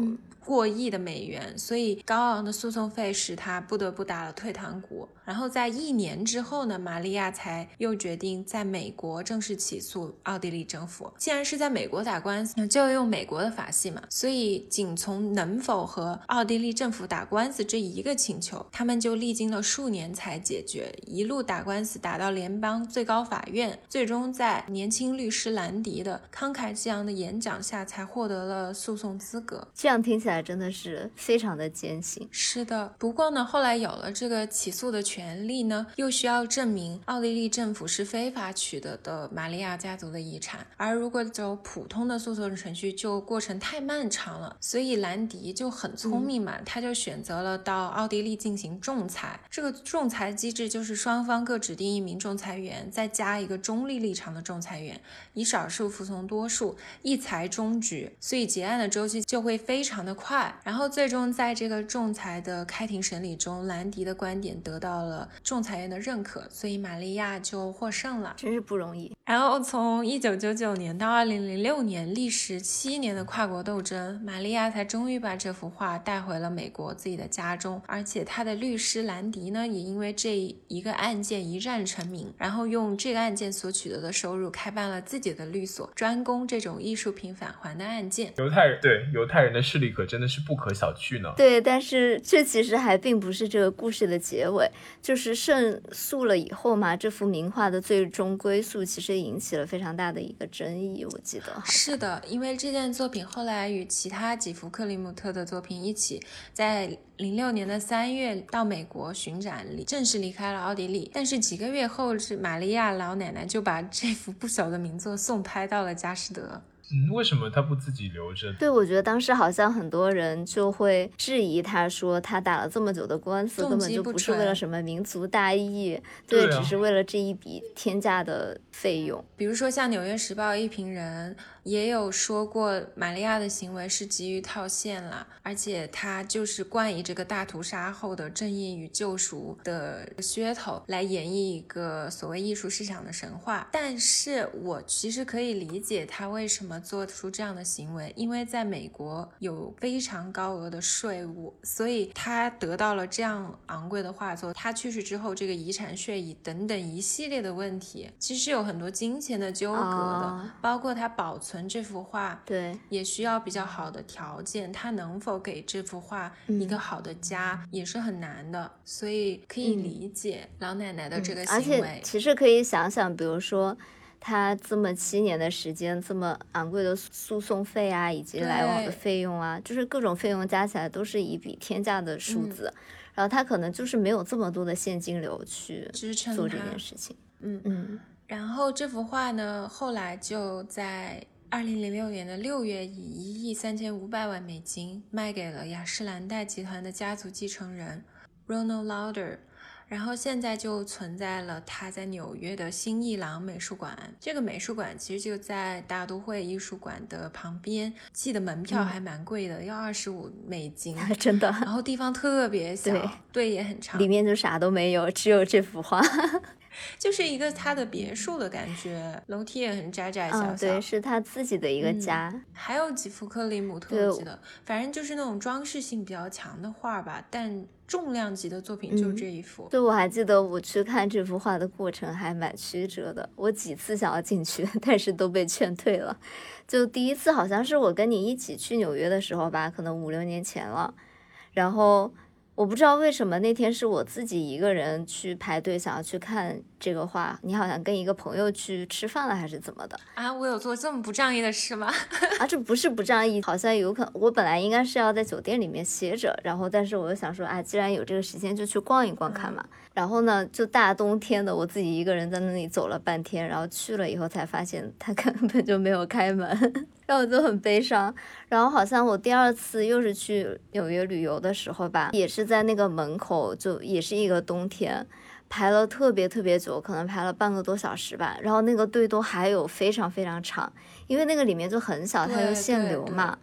过亿的美元，所以高昂的诉讼费使他不得不打了退堂鼓。然后在一年之后呢，玛利亚才又决定在美国正式起诉奥地利政府。既然是在美国打官司，那就用美国的法系嘛。所以仅从能否和奥地利政府打官司这一个请求，他们就历经了数年才解决，一路打官司打到联邦最高法院，最终在年轻律师兰迪的慷慨激昂的演讲下，才获得了诉讼资格。这样听起来。真的是非常的艰辛。是的，不过呢，后来有了这个起诉的权利呢，又需要证明奥地利政府是非法取得的玛利亚家族的遗产。而如果走普通的诉讼程序，就过程太漫长了。所以兰迪就很聪明嘛，他就选择了到奥地利进行仲裁。这个仲裁机制就是双方各指定一名仲裁员，再加一个中立立场的仲裁员，以少数服从多数，一裁终局。所以结案的周期就会非常的。快，然后最终在这个仲裁的开庭审理中，兰迪的观点得到了仲裁员的认可，所以玛利亚就获胜了，真是不容易。然后从一九九九年到二零零六年，历时七年的跨国斗争，玛利亚才终于把这幅画带回了美国自己的家中。而且她的律师兰迪呢，也因为这一个案件一战成名，然后用这个案件所取得的收入开办了自己的律所，专攻这种艺术品返还的案件。犹太人对犹太人的势力可真的是不可小觑呢。对，但是这其实还并不是这个故事的结尾，就是胜诉了以后嘛，这幅名画的最终归宿其实引起了非常大。的一个争议，我记得是的，因为这件作品后来与其他几幅克里姆特的作品一起，在零六年的三月到美国巡展里，正式离开了奥地利。但是几个月后，是玛利亚老奶奶就把这幅不朽的名作送拍到了佳士得。嗯，为什么他不自己留着？对，我觉得当时好像很多人就会质疑他，说他打了这么久的官司，根本就不是为了什么民族大义，对，只是为了这一笔天价的费用。比如说像《纽约时报》一评人。也有说过，玛利亚的行为是急于套现了，而且他就是冠以这个大屠杀后的正义与救赎的噱头来演绎一个所谓艺术市场的神话。但是我其实可以理解他为什么做出这样的行为，因为在美国有非常高额的税务，所以他得到了这样昂贵的画作。他去世之后，这个遗产税以等等一系列的问题，其实有很多金钱的纠葛的，包括他保存。存这幅画，对，也需要比较好的条件。他能否给这幅画一个好的家，也是很难的。所以可以理解老奶奶的这个行为。而且其实可以想想，比如说他这么七年的时间，这么昂贵的诉讼费啊，以及来往的费用啊，就是各种费用加起来都是一笔天价的数字。然后他可能就是没有这么多的现金流去支撑做这件事情。嗯嗯。然后这幅画呢，后来就在。二零零六年的六月，以一亿三千五百万美金卖给了雅诗兰黛集团的家族继承人 Ronald Lauder，然后现在就存在了他在纽约的新艺廊美术馆。这个美术馆其实就在大都会艺术馆的旁边，记得门票还蛮贵的，要二十五美金，真的。然后地方特别小，对也很长，里面就啥都没有，只有这幅画。就是一个他的别墅的感觉，楼梯也很窄窄小小。嗯，对，是他自己的一个家。还有几幅克里姆特，我记得，反正就是那种装饰性比较强的画吧，但。重量级的作品就这一幅，对，我还记得我去看这幅画的过程还蛮曲折的，我几次想要进去，但是都被劝退了。就第一次好像是我跟你一起去纽约的时候吧，可能五六年前了，然后。我不知道为什么那天是我自己一个人去排队，想要去看这个画。你好像跟一个朋友去吃饭了，还是怎么的？啊，我有做这么不仗义的事吗？啊，这不是不仗义，好像有可能。我本来应该是要在酒店里面歇着，然后但是我又想说，啊，既然有这个时间，就去逛一逛看嘛。然后呢，就大冬天的，我自己一个人在那里走了半天，然后去了以后才发现他 根本就没有开门，我就很悲伤。然后好像我第二次又是去纽约旅游的时候吧，也是在那个门口，就也是一个冬天，排了特别特别久，可能排了半个多小时吧。然后那个队都还有非常非常长，因为那个里面就很小，它就限流嘛。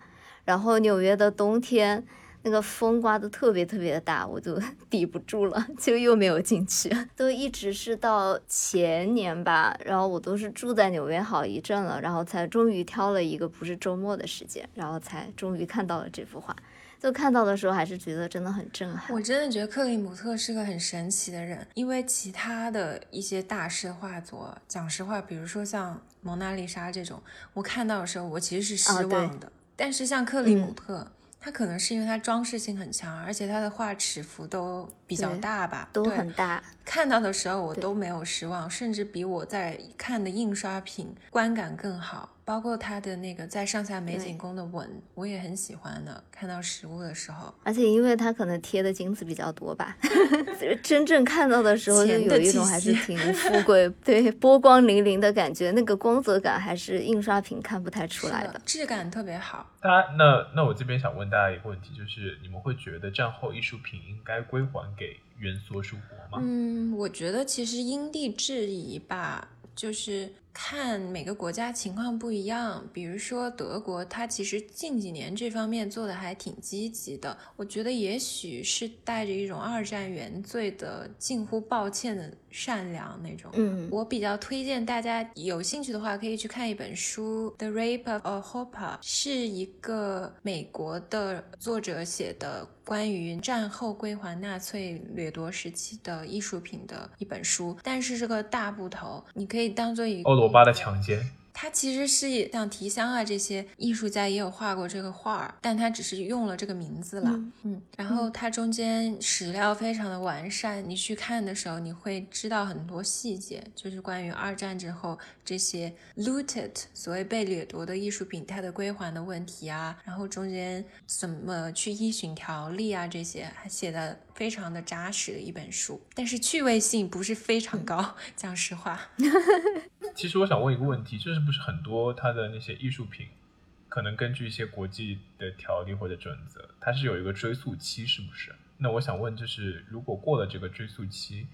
然后纽约的冬天。那个风刮的特别特别的大，我就 抵不住了，就又没有进去。都一直是到前年吧，然后我都是住在纽约好一阵了，然后才终于挑了一个不是周末的时间，然后才终于看到了这幅画。就看到的时候还是觉得真的很震撼。我真的觉得克里姆特是个很神奇的人，因为其他的一些大师画作，讲实话，比如说像蒙娜丽莎这种，我看到的时候我其实是失望的。但是像克里姆特。它可能是因为它装饰性很强，而且它的画尺幅都比较大吧，都很大。看到的时候我都没有失望，甚至比我在看的印刷品观感更好。包括它的那个在上下美景宫的吻，我也很喜欢的。看到实物的时候，而且因为它可能贴的金子比较多吧，真正看到的时候就有一种还是挺富贵，对，波光粼粼的感觉，那个光泽感还是印刷品看不太出来的，质感特别好。大家，那那我这边想问大家一个问题，就是你们会觉得战后艺术品应该归还给原所属国吗？嗯，我觉得其实因地制宜吧，就是。看每个国家情况不一样，比如说德国，它其实近几年这方面做的还挺积极的。我觉得也许是带着一种二战原罪的近乎抱歉的善良那种。嗯，我比较推荐大家有兴趣的话，可以去看一本书，《The Rape of a Hopper》，是一个美国的作者写的关于战后归还纳粹掠夺时期的艺术品的一本书，但是这个大部头，你可以当做一个。巴的强奸。他其实是像提香啊这些艺术家也有画过这个画儿，但他只是用了这个名字了。嗯，然后它中间史料非常的完善，你去看的时候你会知道很多细节，就是关于二战之后这些 looted 所谓被掠夺的艺术品它的归还的问题啊，然后中间怎么去依循条例啊这些，还写的非常的扎实的一本书，但是趣味性不是非常高，讲实话。其实我想问一个问题，就是。不是很多，它的那些艺术品，可能根据一些国际的条例或者准则，它是有一个追溯期，是不是？那我想问，就是如果过了这个追溯期，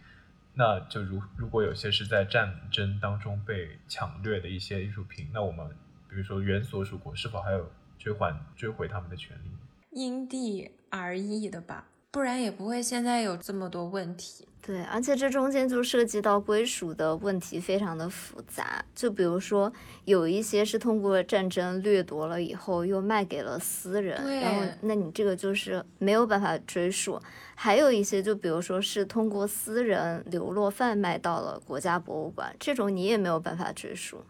那就如如果有些是在战争当中被抢掠的一些艺术品，那我们比如说原所属国是否还有追还追回他们的权利？因地而异的吧，不然也不会现在有这么多问题。对，而且这中间就涉及到归属的问题，非常的复杂。就比如说，有一些是通过战争掠夺了以后，又卖给了私人，然后那你这个就是没有办法追溯。还有一些，就比如说是通过私人流落贩卖到了国家博物馆，这种你也没有办法追溯。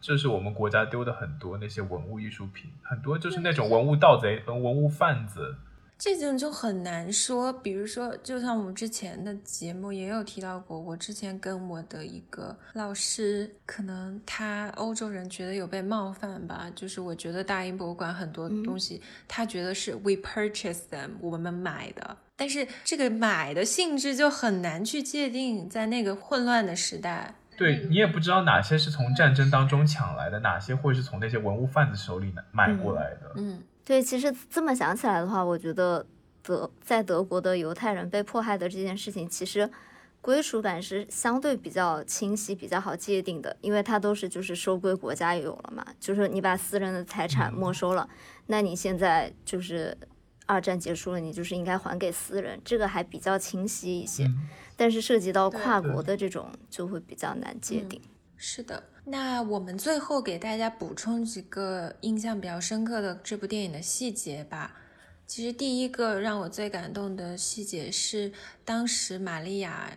这是我们国家丢的很多那些文物艺术品，很多就是那种文物盗贼和文物贩子。这种就很难说，比如说，就像我们之前的节目也有提到过，我之前跟我的一个老师，可能他欧洲人觉得有被冒犯吧，就是我觉得大英博物馆很多东西，他觉得是 we purchase them，我们买的，但是这个买的性质就很难去界定，在那个混乱的时代，对你也不知道哪些是从战争当中抢来的，哪些会是从那些文物贩子手里买过来的，嗯。对，其实这么想起来的话，我觉得德在德国的犹太人被迫害的这件事情，其实归属感是相对比较清晰、比较好界定的，因为它都是就是收归国家有了嘛，就是你把私人的财产没收了，那你现在就是二战结束了，你就是应该还给私人，这个还比较清晰一些。但是涉及到跨国的这种，就会比较难界定。是的，那我们最后给大家补充几个印象比较深刻的这部电影的细节吧。其实第一个让我最感动的细节是，当时玛利亚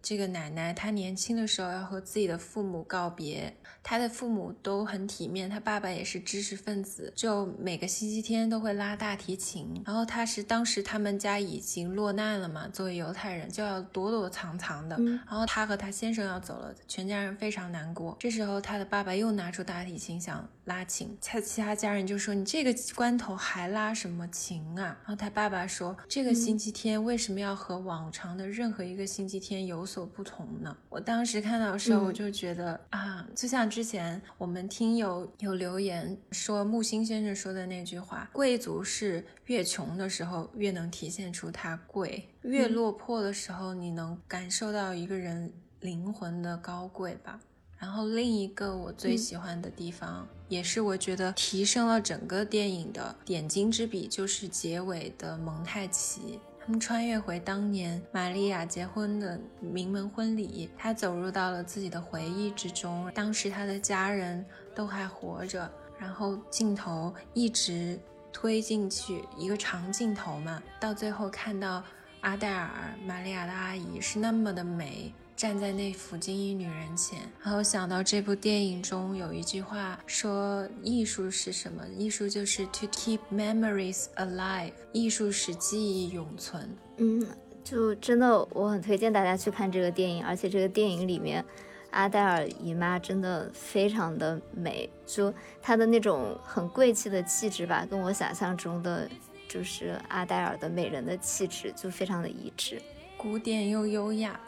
这个奶奶，她年轻的时候要和自己的父母告别。他的父母都很体面，他爸爸也是知识分子，就每个星期天都会拉大提琴。然后他是当时他们家已经落难了嘛，作为犹太人就要躲躲藏藏的。然后他和他先生要走了，全家人非常难过。这时候他的爸爸又拿出大提琴想拉琴，他其他家人就说：“你这个关头还拉什么琴啊？”然后他爸爸说：“这个星期天为什么要和往常的任何一个星期天有所不同呢？”我当时看到的时候，我就觉得啊，就像。之前我们听友有留言说木心先生说的那句话：贵族是越穷的时候越能体现出他贵，越落魄的时候你能感受到一个人灵魂的高贵吧。然后另一个我最喜欢的地方，也是我觉得提升了整个电影的点睛之笔，就是结尾的蒙太奇。他们穿越回当年玛利亚结婚的名门婚礼，他走入到了自己的回忆之中。当时他的家人都还活着，然后镜头一直推进去，一个长镜头嘛，到最后看到阿黛尔，玛利亚的阿姨是那么的美。站在那幅金衣女人前，然后想到这部电影中有一句话说：“艺术是什么？艺术就是 to keep memories alive，艺术使记忆永存。”嗯，就真的我很推荐大家去看这个电影，而且这个电影里面阿黛尔姨妈真的非常的美，就她的那种很贵气的气质吧，跟我想象中的就是阿黛尔的美人的气质就非常的一致，古典又优雅。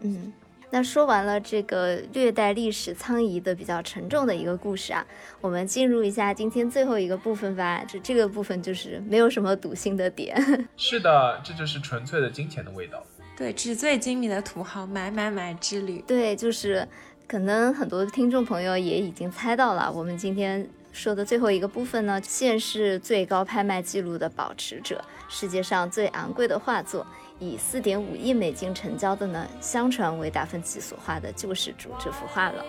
嗯，那说完了这个略带历史苍夷的比较沉重的一个故事啊，我们进入一下今天最后一个部分吧。这这个部分就是没有什么赌性的点。是的，这就是纯粹的金钱的味道。对，纸醉金迷的土豪买买买之旅。对，就是可能很多听众朋友也已经猜到了，我们今天说的最后一个部分呢，现世最高拍卖记录的保持者，世界上最昂贵的画作。以四点五亿美金成交的呢，相传为达芬奇所画的救世主这幅画了。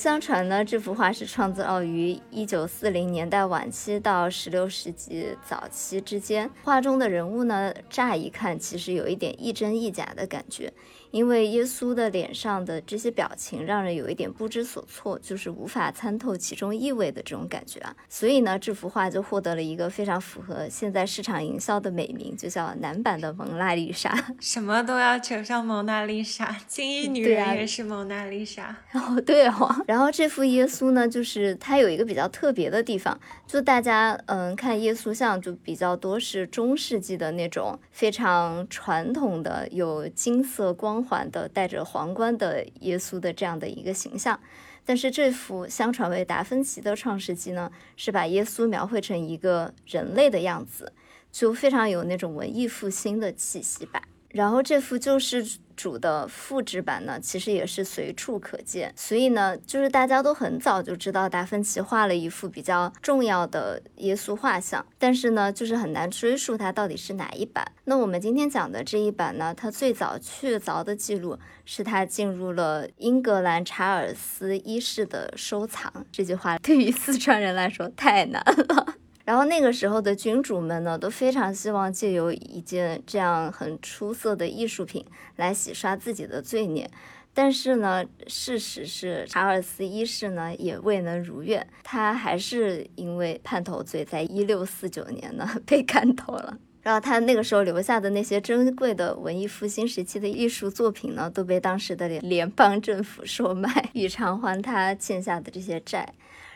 相传呢，这幅画是创造于一九四零年代晚期到十六世纪早期之间。画中的人物呢，乍一看其实有一点亦真亦假的感觉。因为耶稣的脸上的这些表情让人有一点不知所措，就是无法参透其中意味的这种感觉啊。所以呢，这幅画就获得了一个非常符合现在市场营销的美名，就叫男版的蒙娜丽莎。什么都要扯上蒙娜丽莎，金衣女人也是蒙娜丽莎。哦，对哦。然后这幅耶稣呢，就是它有一个比较特别的地方，就大家嗯看耶稣像就比较多是中世纪的那种非常传统的有金色光。环的戴着皇冠的耶稣的这样的一个形象，但是这幅相传为达芬奇的《创世纪》呢，是把耶稣描绘成一个人类的样子，就非常有那种文艺复兴的气息吧。然后这幅就是主的复制版呢，其实也是随处可见，所以呢，就是大家都很早就知道达芬奇画了一幅比较重要的耶稣画像，但是呢，就是很难追溯它到底是哪一版。那我们今天讲的这一版呢，它最早确凿的记录是它进入了英格兰查尔斯一世的收藏。这句话对于四川人来说太难了。然后那个时候的君主们呢，都非常希望借由一件这样很出色的艺术品来洗刷自己的罪孽，但是呢，事实是查尔斯一世呢也未能如愿，他还是因为叛逃罪，在一六四九年呢被砍头了。然后他那个时候留下的那些珍贵的文艺复兴时期的艺术作品呢，都被当时的联联邦政府收买，以偿还他欠下的这些债。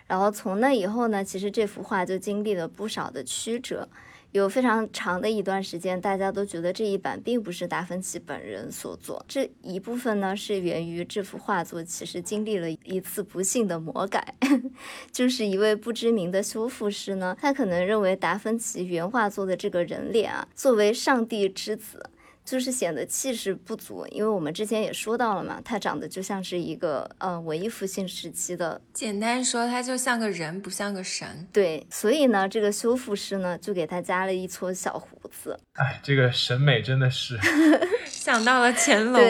然后从那以后呢，其实这幅画就经历了不少的曲折，有非常长的一段时间，大家都觉得这一版并不是达芬奇本人所作。这一部分呢，是源于这幅画作其实经历了一次不幸的魔改，就是一位不知名的修复师呢，他可能认为达芬奇原画作的这个人脸啊，作为上帝之子。就是显得气势不足，因为我们之前也说到了嘛，他长得就像是一个呃文艺复兴时期的，简单说，他就像个人，不像个神。对，所以呢，这个修复师呢就给他加了一撮小胡子。哎，这个审美真的是 想到了乾隆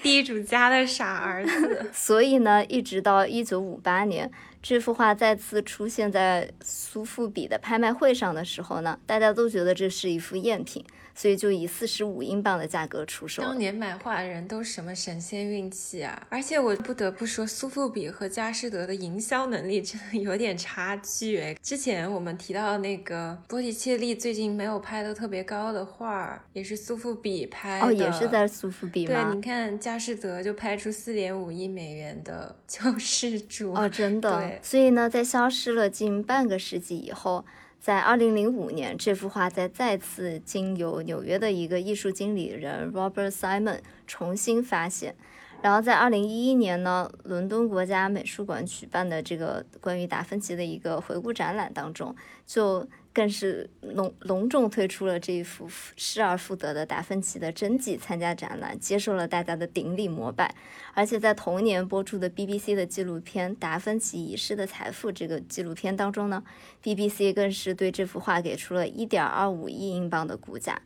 地主家的傻儿子。所以呢，一直到一九五八年，这幅画再次出现在苏富比的拍卖会上的时候呢，大家都觉得这是一幅赝品。所以就以四十五英镑的价格出售。当年买画的人都是什么神仙运气啊！而且我不得不说，苏富比和佳士得的营销能力真的有点差距哎。之前我们提到那个波提切利最近没有拍的特别高的画，也是苏富比拍的。哦，也是在苏富比吗？对，你看佳士得就拍出四点五亿美元的救世主。哦，真的。对。所以呢，在消失了近半个世纪以后。在二零零五年，这幅画在再次经由纽约的一个艺术经理人 Robert Simon 重新发现，然后在二零一一年呢，伦敦国家美术馆举办的这个关于达芬奇的一个回顾展览当中，就。更是隆隆重推出了这一幅失而复得的达芬奇的真迹参加展览，接受了大家的顶礼膜拜。而且在同年播出的 BBC 的纪录片《达芬奇遗失的财富》这个纪录片当中呢，BBC 更是对这幅画给出了一点二五亿英镑的估价。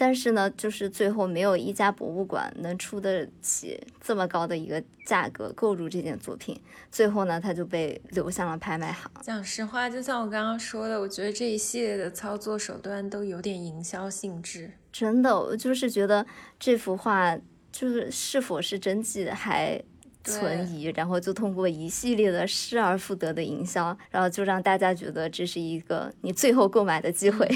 但是呢，就是最后没有一家博物馆能出得起这么高的一个价格购入这件作品。最后呢，它就被流向了拍卖行。讲实话，就像我刚刚说的，我觉得这一系列的操作手段都有点营销性质。真的，我就是觉得这幅画就是是否是真迹还存疑，然后就通过一系列的失而复得的营销，然后就让大家觉得这是一个你最后购买的机会。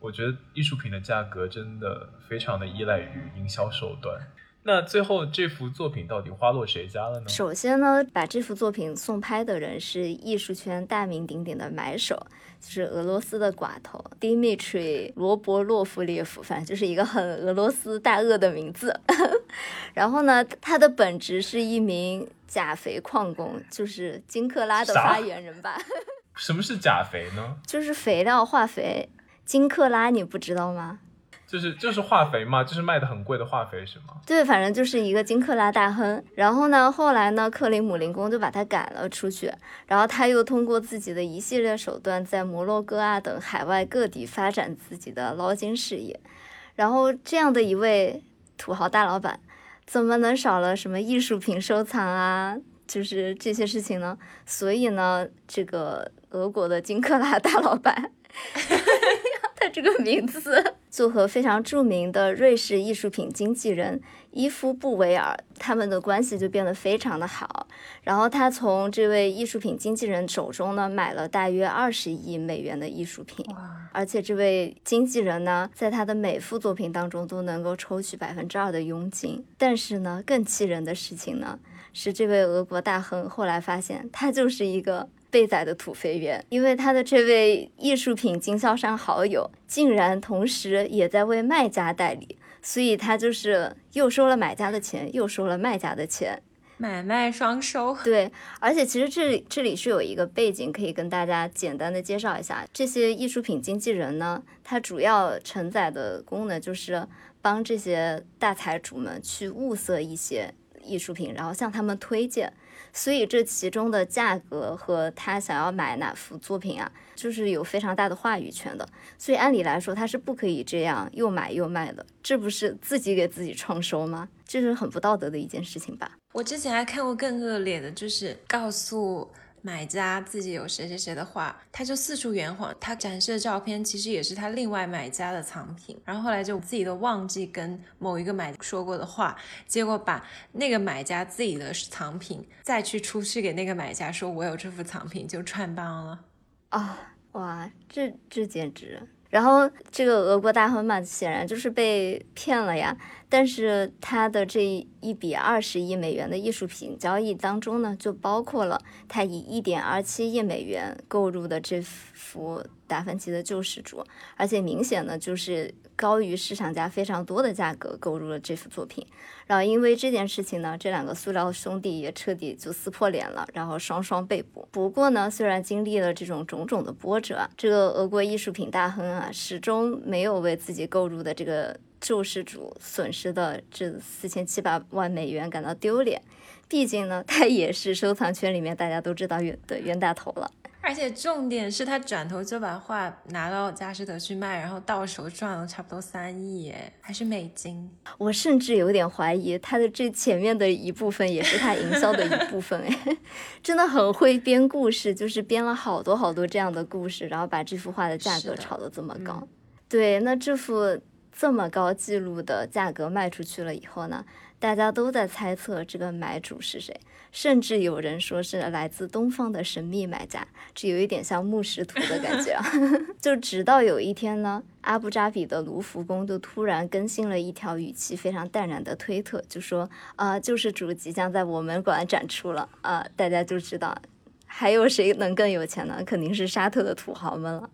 我觉得艺术品的价格真的非常的依赖于营销手段。那最后这幅作品到底花落谁家了呢？首先呢，把这幅作品送拍的人是艺术圈大名鼎鼎的买手，就是俄罗斯的寡头 Dmitry 罗伯洛夫列夫，反正就是一个很俄罗斯大鳄的名字。然后呢，他的本职是一名钾肥矿工，就是金克拉的发言人吧？什么是钾肥呢？就是肥料、化肥。金克拉，你不知道吗？就是就是化肥嘛，就是卖的很贵的化肥是吗？对，反正就是一个金克拉大亨。然后呢，后来呢，克里姆林宫就把他赶了出去。然后他又通过自己的一系列手段，在摩洛哥啊等海外各地发展自己的捞金事业。然后这样的一位土豪大老板，怎么能少了什么艺术品收藏啊？就是这些事情呢？所以呢，这个俄国的金克拉大老板。他 这个名字就和非常著名的瑞士艺术品经纪人伊夫布维尔他们的关系就变得非常的好。然后他从这位艺术品经纪人手中呢买了大约二十亿美元的艺术品，而且这位经纪人呢在他的每幅作品当中都能够抽取百分之二的佣金。但是呢，更气人的事情呢是这位俄国大亨后来发现他就是一个。被宰的土肥圆，因为他的这位艺术品经销商好友竟然同时也在为卖家代理，所以他就是又收了买家的钱，又收了卖家的钱，买卖双收。对，而且其实这里这里是有一个背景可以跟大家简单的介绍一下，这些艺术品经纪人呢，他主要承载的功能就是帮这些大财主们去物色一些艺术品，然后向他们推荐。所以这其中的价格和他想要买哪幅作品啊，就是有非常大的话语权的。所以按理来说，他是不可以这样又买又卖的，这不是自己给自己创收吗？这是很不道德的一件事情吧？我之前还看过更恶劣的，就是告诉。买家自己有谁谁谁的画，他就四处圆谎。他展示的照片其实也是他另外买家的藏品。然后后来就自己都忘记跟某一个买说过的话，结果把那个买家自己的藏品再去出去给那个买家说，我有这幅藏品，就串帮了。啊，哇，这这简直！然后这个俄国大亨嘛，显然就是被骗了呀。但是他的这一笔二十亿美元的艺术品交易当中呢，就包括了他以一点二七亿美元购入的这幅达芬奇的救世主，而且明显呢就是高于市场价非常多的价格购入了这幅作品。然后因为这件事情呢，这两个塑料兄弟也彻底就撕破脸了，然后双双被捕。不过呢，虽然经历了这种种种的波折，这个俄国艺术品大亨啊，始终没有为自己购入的这个。救世主损失的这四千七百万美元感到丢脸，毕竟呢，他也是收藏圈里面大家都知道冤的冤大头了。而且重点是他转头就把画拿到佳士得去卖，然后到手赚了差不多三亿，哎，还是美金。我甚至有点怀疑他的这前面的一部分也是他营销的一部分，哎，真的很会编故事，就是编了好多好多这样的故事，然后把这幅画的价格炒得这么高。对，那这幅。这么高记录的价格卖出去了以后呢，大家都在猜测这个买主是谁，甚至有人说是来自东方的神秘买家，这有一点像木石图的感觉啊。就直到有一天呢，阿布扎比的卢浮宫就突然更新了一条语气非常淡然的推特，就说啊，救世主即将在我们馆展出了啊，大家就知道还有谁能更有钱呢？肯定是沙特的土豪们了。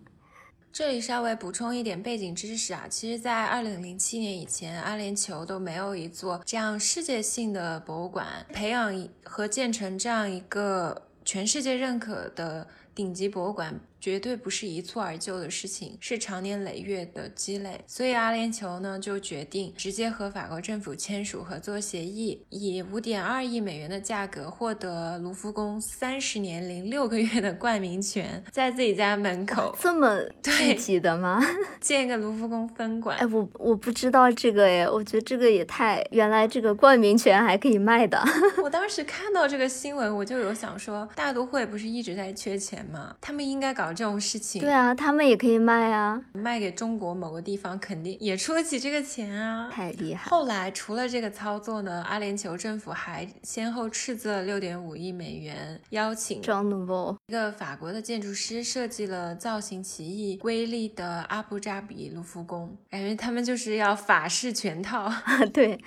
这里稍微补充一点背景知识啊，其实，在二零零七年以前，阿联酋都没有一座这样世界性的博物馆，培养和建成这样一个全世界认可的顶级博物馆。绝对不是一蹴而就的事情，是长年累月的积累。所以阿联酋呢就决定直接和法国政府签署合作协议，以五点二亿美元的价格获得卢浮宫三十年零六个月的冠名权，在自己家门口这么具体的吗？建一个卢浮宫分馆？哎，我我不知道这个哎，我觉得这个也太……原来这个冠名权还可以卖的。我当时看到这个新闻，我就有想说，大都会不是一直在缺钱吗？他们应该搞。这种事情，对啊，他们也可以卖啊，卖给中国某个地方，肯定也出得起这个钱啊，太厉害。后来除了这个操作呢，阿联酋政府还先后斥资了六点五亿美元，邀请一个法国的建筑师设计了造型奇异、瑰丽的阿布扎比卢浮宫，感觉他们就是要法式全套。对。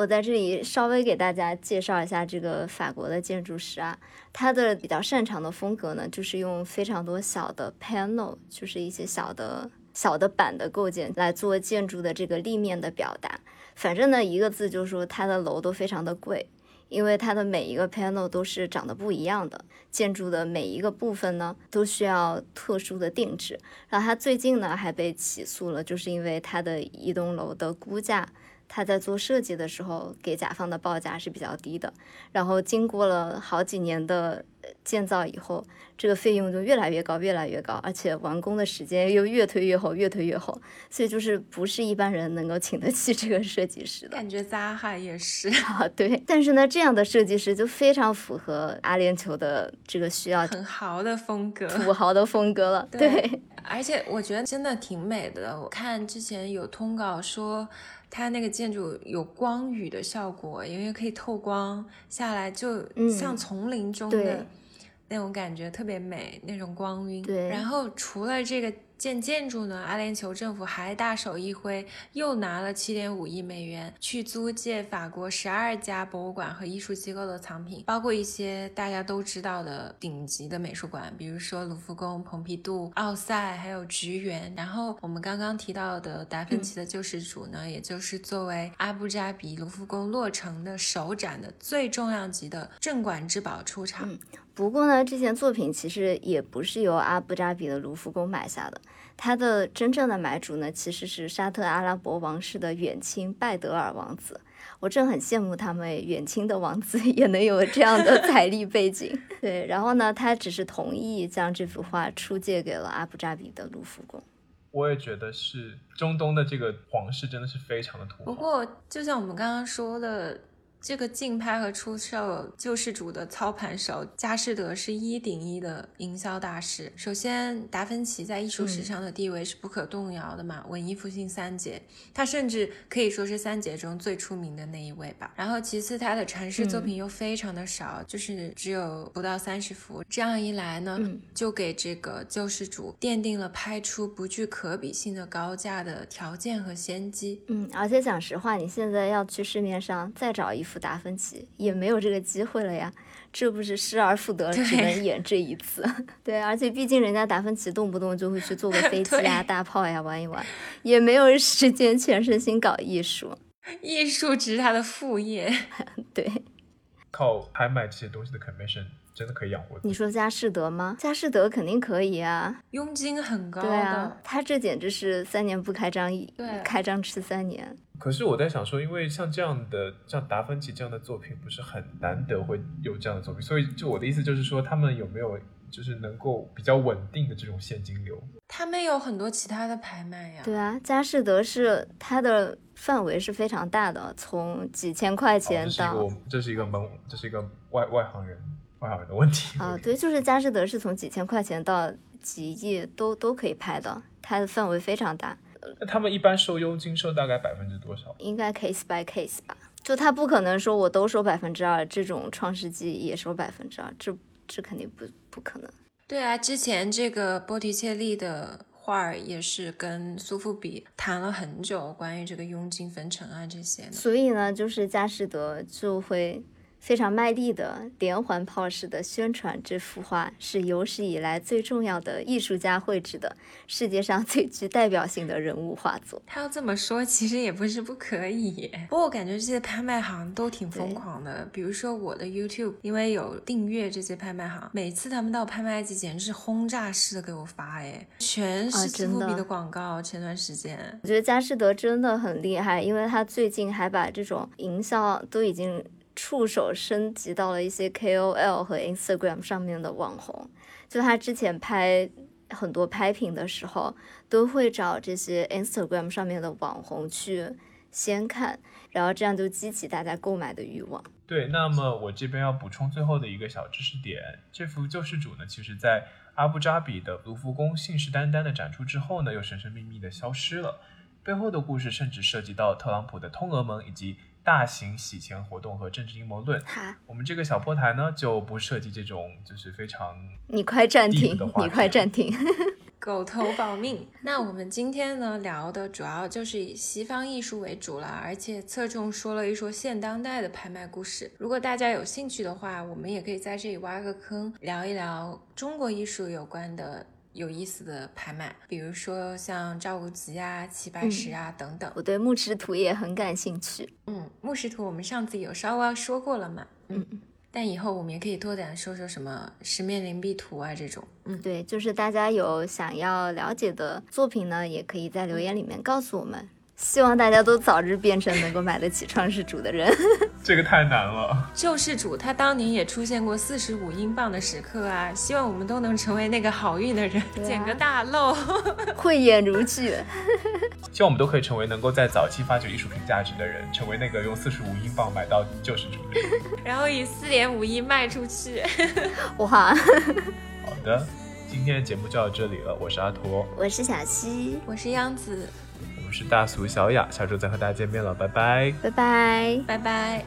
我在这里稍微给大家介绍一下这个法国的建筑师啊，他的比较擅长的风格呢，就是用非常多小的 panel，就是一些小的小的板的构件来做建筑的这个立面的表达。反正呢，一个字就是说，他的楼都非常的贵，因为它的每一个 panel 都是长得不一样的，建筑的每一个部分呢都需要特殊的定制。然后他最近呢还被起诉了，就是因为他的一栋楼的估价。他在做设计的时候给甲方的报价是比较低的，然后经过了好几年的建造以后，这个费用就越来越高，越来越高，而且完工的时间又越推越后，越推越后，所以就是不是一般人能够请得起这个设计师的。感觉扎哈也是啊，对。但是呢，这样的设计师就非常符合阿联酋的这个需要，很豪的风格，土豪的风格了。对，而且我觉得真的挺美的。我看之前有通稿说。它那个建筑有光雨的效果，因为可以透光下来，就像丛林中的那种感觉，特别美，那种光晕。对，然后除了这个。建建筑呢？阿联酋政府还大手一挥，又拿了七点五亿美元去租借法国十二家博物馆和艺术机构的藏品，包括一些大家都知道的顶级的美术馆，比如说卢浮宫、蓬皮杜、奥赛，还有菊园。然后我们刚刚提到的达芬奇的救世主呢，也就是作为阿布扎比卢浮宫落成的首展的最重量级的镇馆之宝出场。不过呢，这件作品其实也不是由阿布扎比的卢浮宫买下的，它的真正的买主呢，其实是沙特阿拉伯王室的远亲拜德尔王子。我正很羡慕他们远亲的王子 也能有这样的财力背景。对，然后呢，他只是同意将这幅画出借给了阿布扎比的卢浮宫。我也觉得是中东的这个皇室真的是非常的土豪。不过，就像我们刚刚说的。这个竞拍和出售救世主的操盘手佳士得是一顶一的营销大师。首先，达芬奇在艺术史上的地位是不可动摇的嘛，文艺复兴三杰，他甚至可以说是三杰中最出名的那一位吧。然后，其次他的传世作品又非常的少，就是只有不到三十幅。这样一来呢，就给这个救世主奠定了拍出不具可比性的高价的条件和先机。嗯，而且讲实话，你现在要去市面上再找一。达芬奇也没有这个机会了呀，这不是失而复得，只能演这一次。对，而且毕竟人家达芬奇动不动就会去坐个 飞机啊、大炮呀玩一玩，也没有时间全身心搞艺术。艺术只是他的副业。对，靠拍卖这些东西的 commission。真的可以养活你说佳士得吗？佳士得肯定可以啊，佣金很高。对啊，他这简直是三年不开张，对，开张吃三年。可是我在想说，因为像这样的，像达芬奇这样的作品，不是很难得会有这样的作品，所以就我的意思就是说，他们有没有就是能够比较稳定的这种现金流？他们有很多其他的拍卖呀。对啊，佳士得是他的范围是非常大的，从几千块钱到这是一个门，这是一个外外行人。外行人的问题啊，对，就是佳士得是从几千块钱到几亿都都可以拍的，它的范围非常大。那他们一般收佣金收大概百分之多少？应该 case by case 吧，就他不可能说我都收百分之二，这种创世纪也收百分之二，这这肯定不不可能。对啊，之前这个波提切利的画儿也是跟苏富比谈了很久，关于这个佣金分成啊这些。所以呢，就是佳士得就会。非常卖力的连环炮式的宣传这幅画是有史以来最重要的艺术家绘制的世界上最具代表性的人物画作。他要这么说，其实也不是不可以。不过我感觉这些拍卖行都挺疯狂的。比如说我的 YouTube，因为有订阅这些拍卖行，每次他们到拍卖季，简直是轰炸式的给我发，哎，全是苏富比的广告。前段时间，我觉得佳士得真的很厉害，因为他最近还把这种营销都已经。触手升级到了一些 KOL 和 Instagram 上面的网红，就他之前拍很多拍品的时候，都会找这些 Instagram 上面的网红去先看，然后这样就激起大家购买的欲望。对，那么我这边要补充最后的一个小知识点，这幅救世主呢，其实在阿布扎比的卢浮宫信誓旦旦的展出之后呢，又神神秘秘的消失了，背后的故事甚至涉及到特朗普的通俄门以及。大型洗钱活动和政治阴谋论，好我们这个小破台呢就不涉及这种就是非常你快暂停，你快暂停，狗头保命。那我们今天呢聊的主要就是以西方艺术为主了，而且侧重说了一说现当代的拍卖故事。如果大家有兴趣的话，我们也可以在这里挖个坑，聊一聊中国艺术有关的。有意思的拍卖，比如说像赵无极啊、齐白石啊等等。我对木石图也很感兴趣。嗯，木石图我们上次有稍微说过了嘛。嗯嗯。但以后我们也可以多点说说什么十面灵璧图啊这种。嗯，对，就是大家有想要了解的作品呢，也可以在留言里面告诉我们。希望大家都早日变成能够买得起创世主的人。这个太难了。救世主他当年也出现过四十五英镑的时刻啊！希望我们都能成为那个好运的人，捡个大漏，慧眼如炬。希望我们都可以成为能够在早期发掘艺术品价值的人，成为那个用四十五英镑买到救世主的人，然后以四点五亿卖出去。哇！好的，今天的节目就到这里了。我是阿驼，我是小溪，我是央子。我是大俗小雅下周再和大家见面了拜拜。拜拜。拜拜。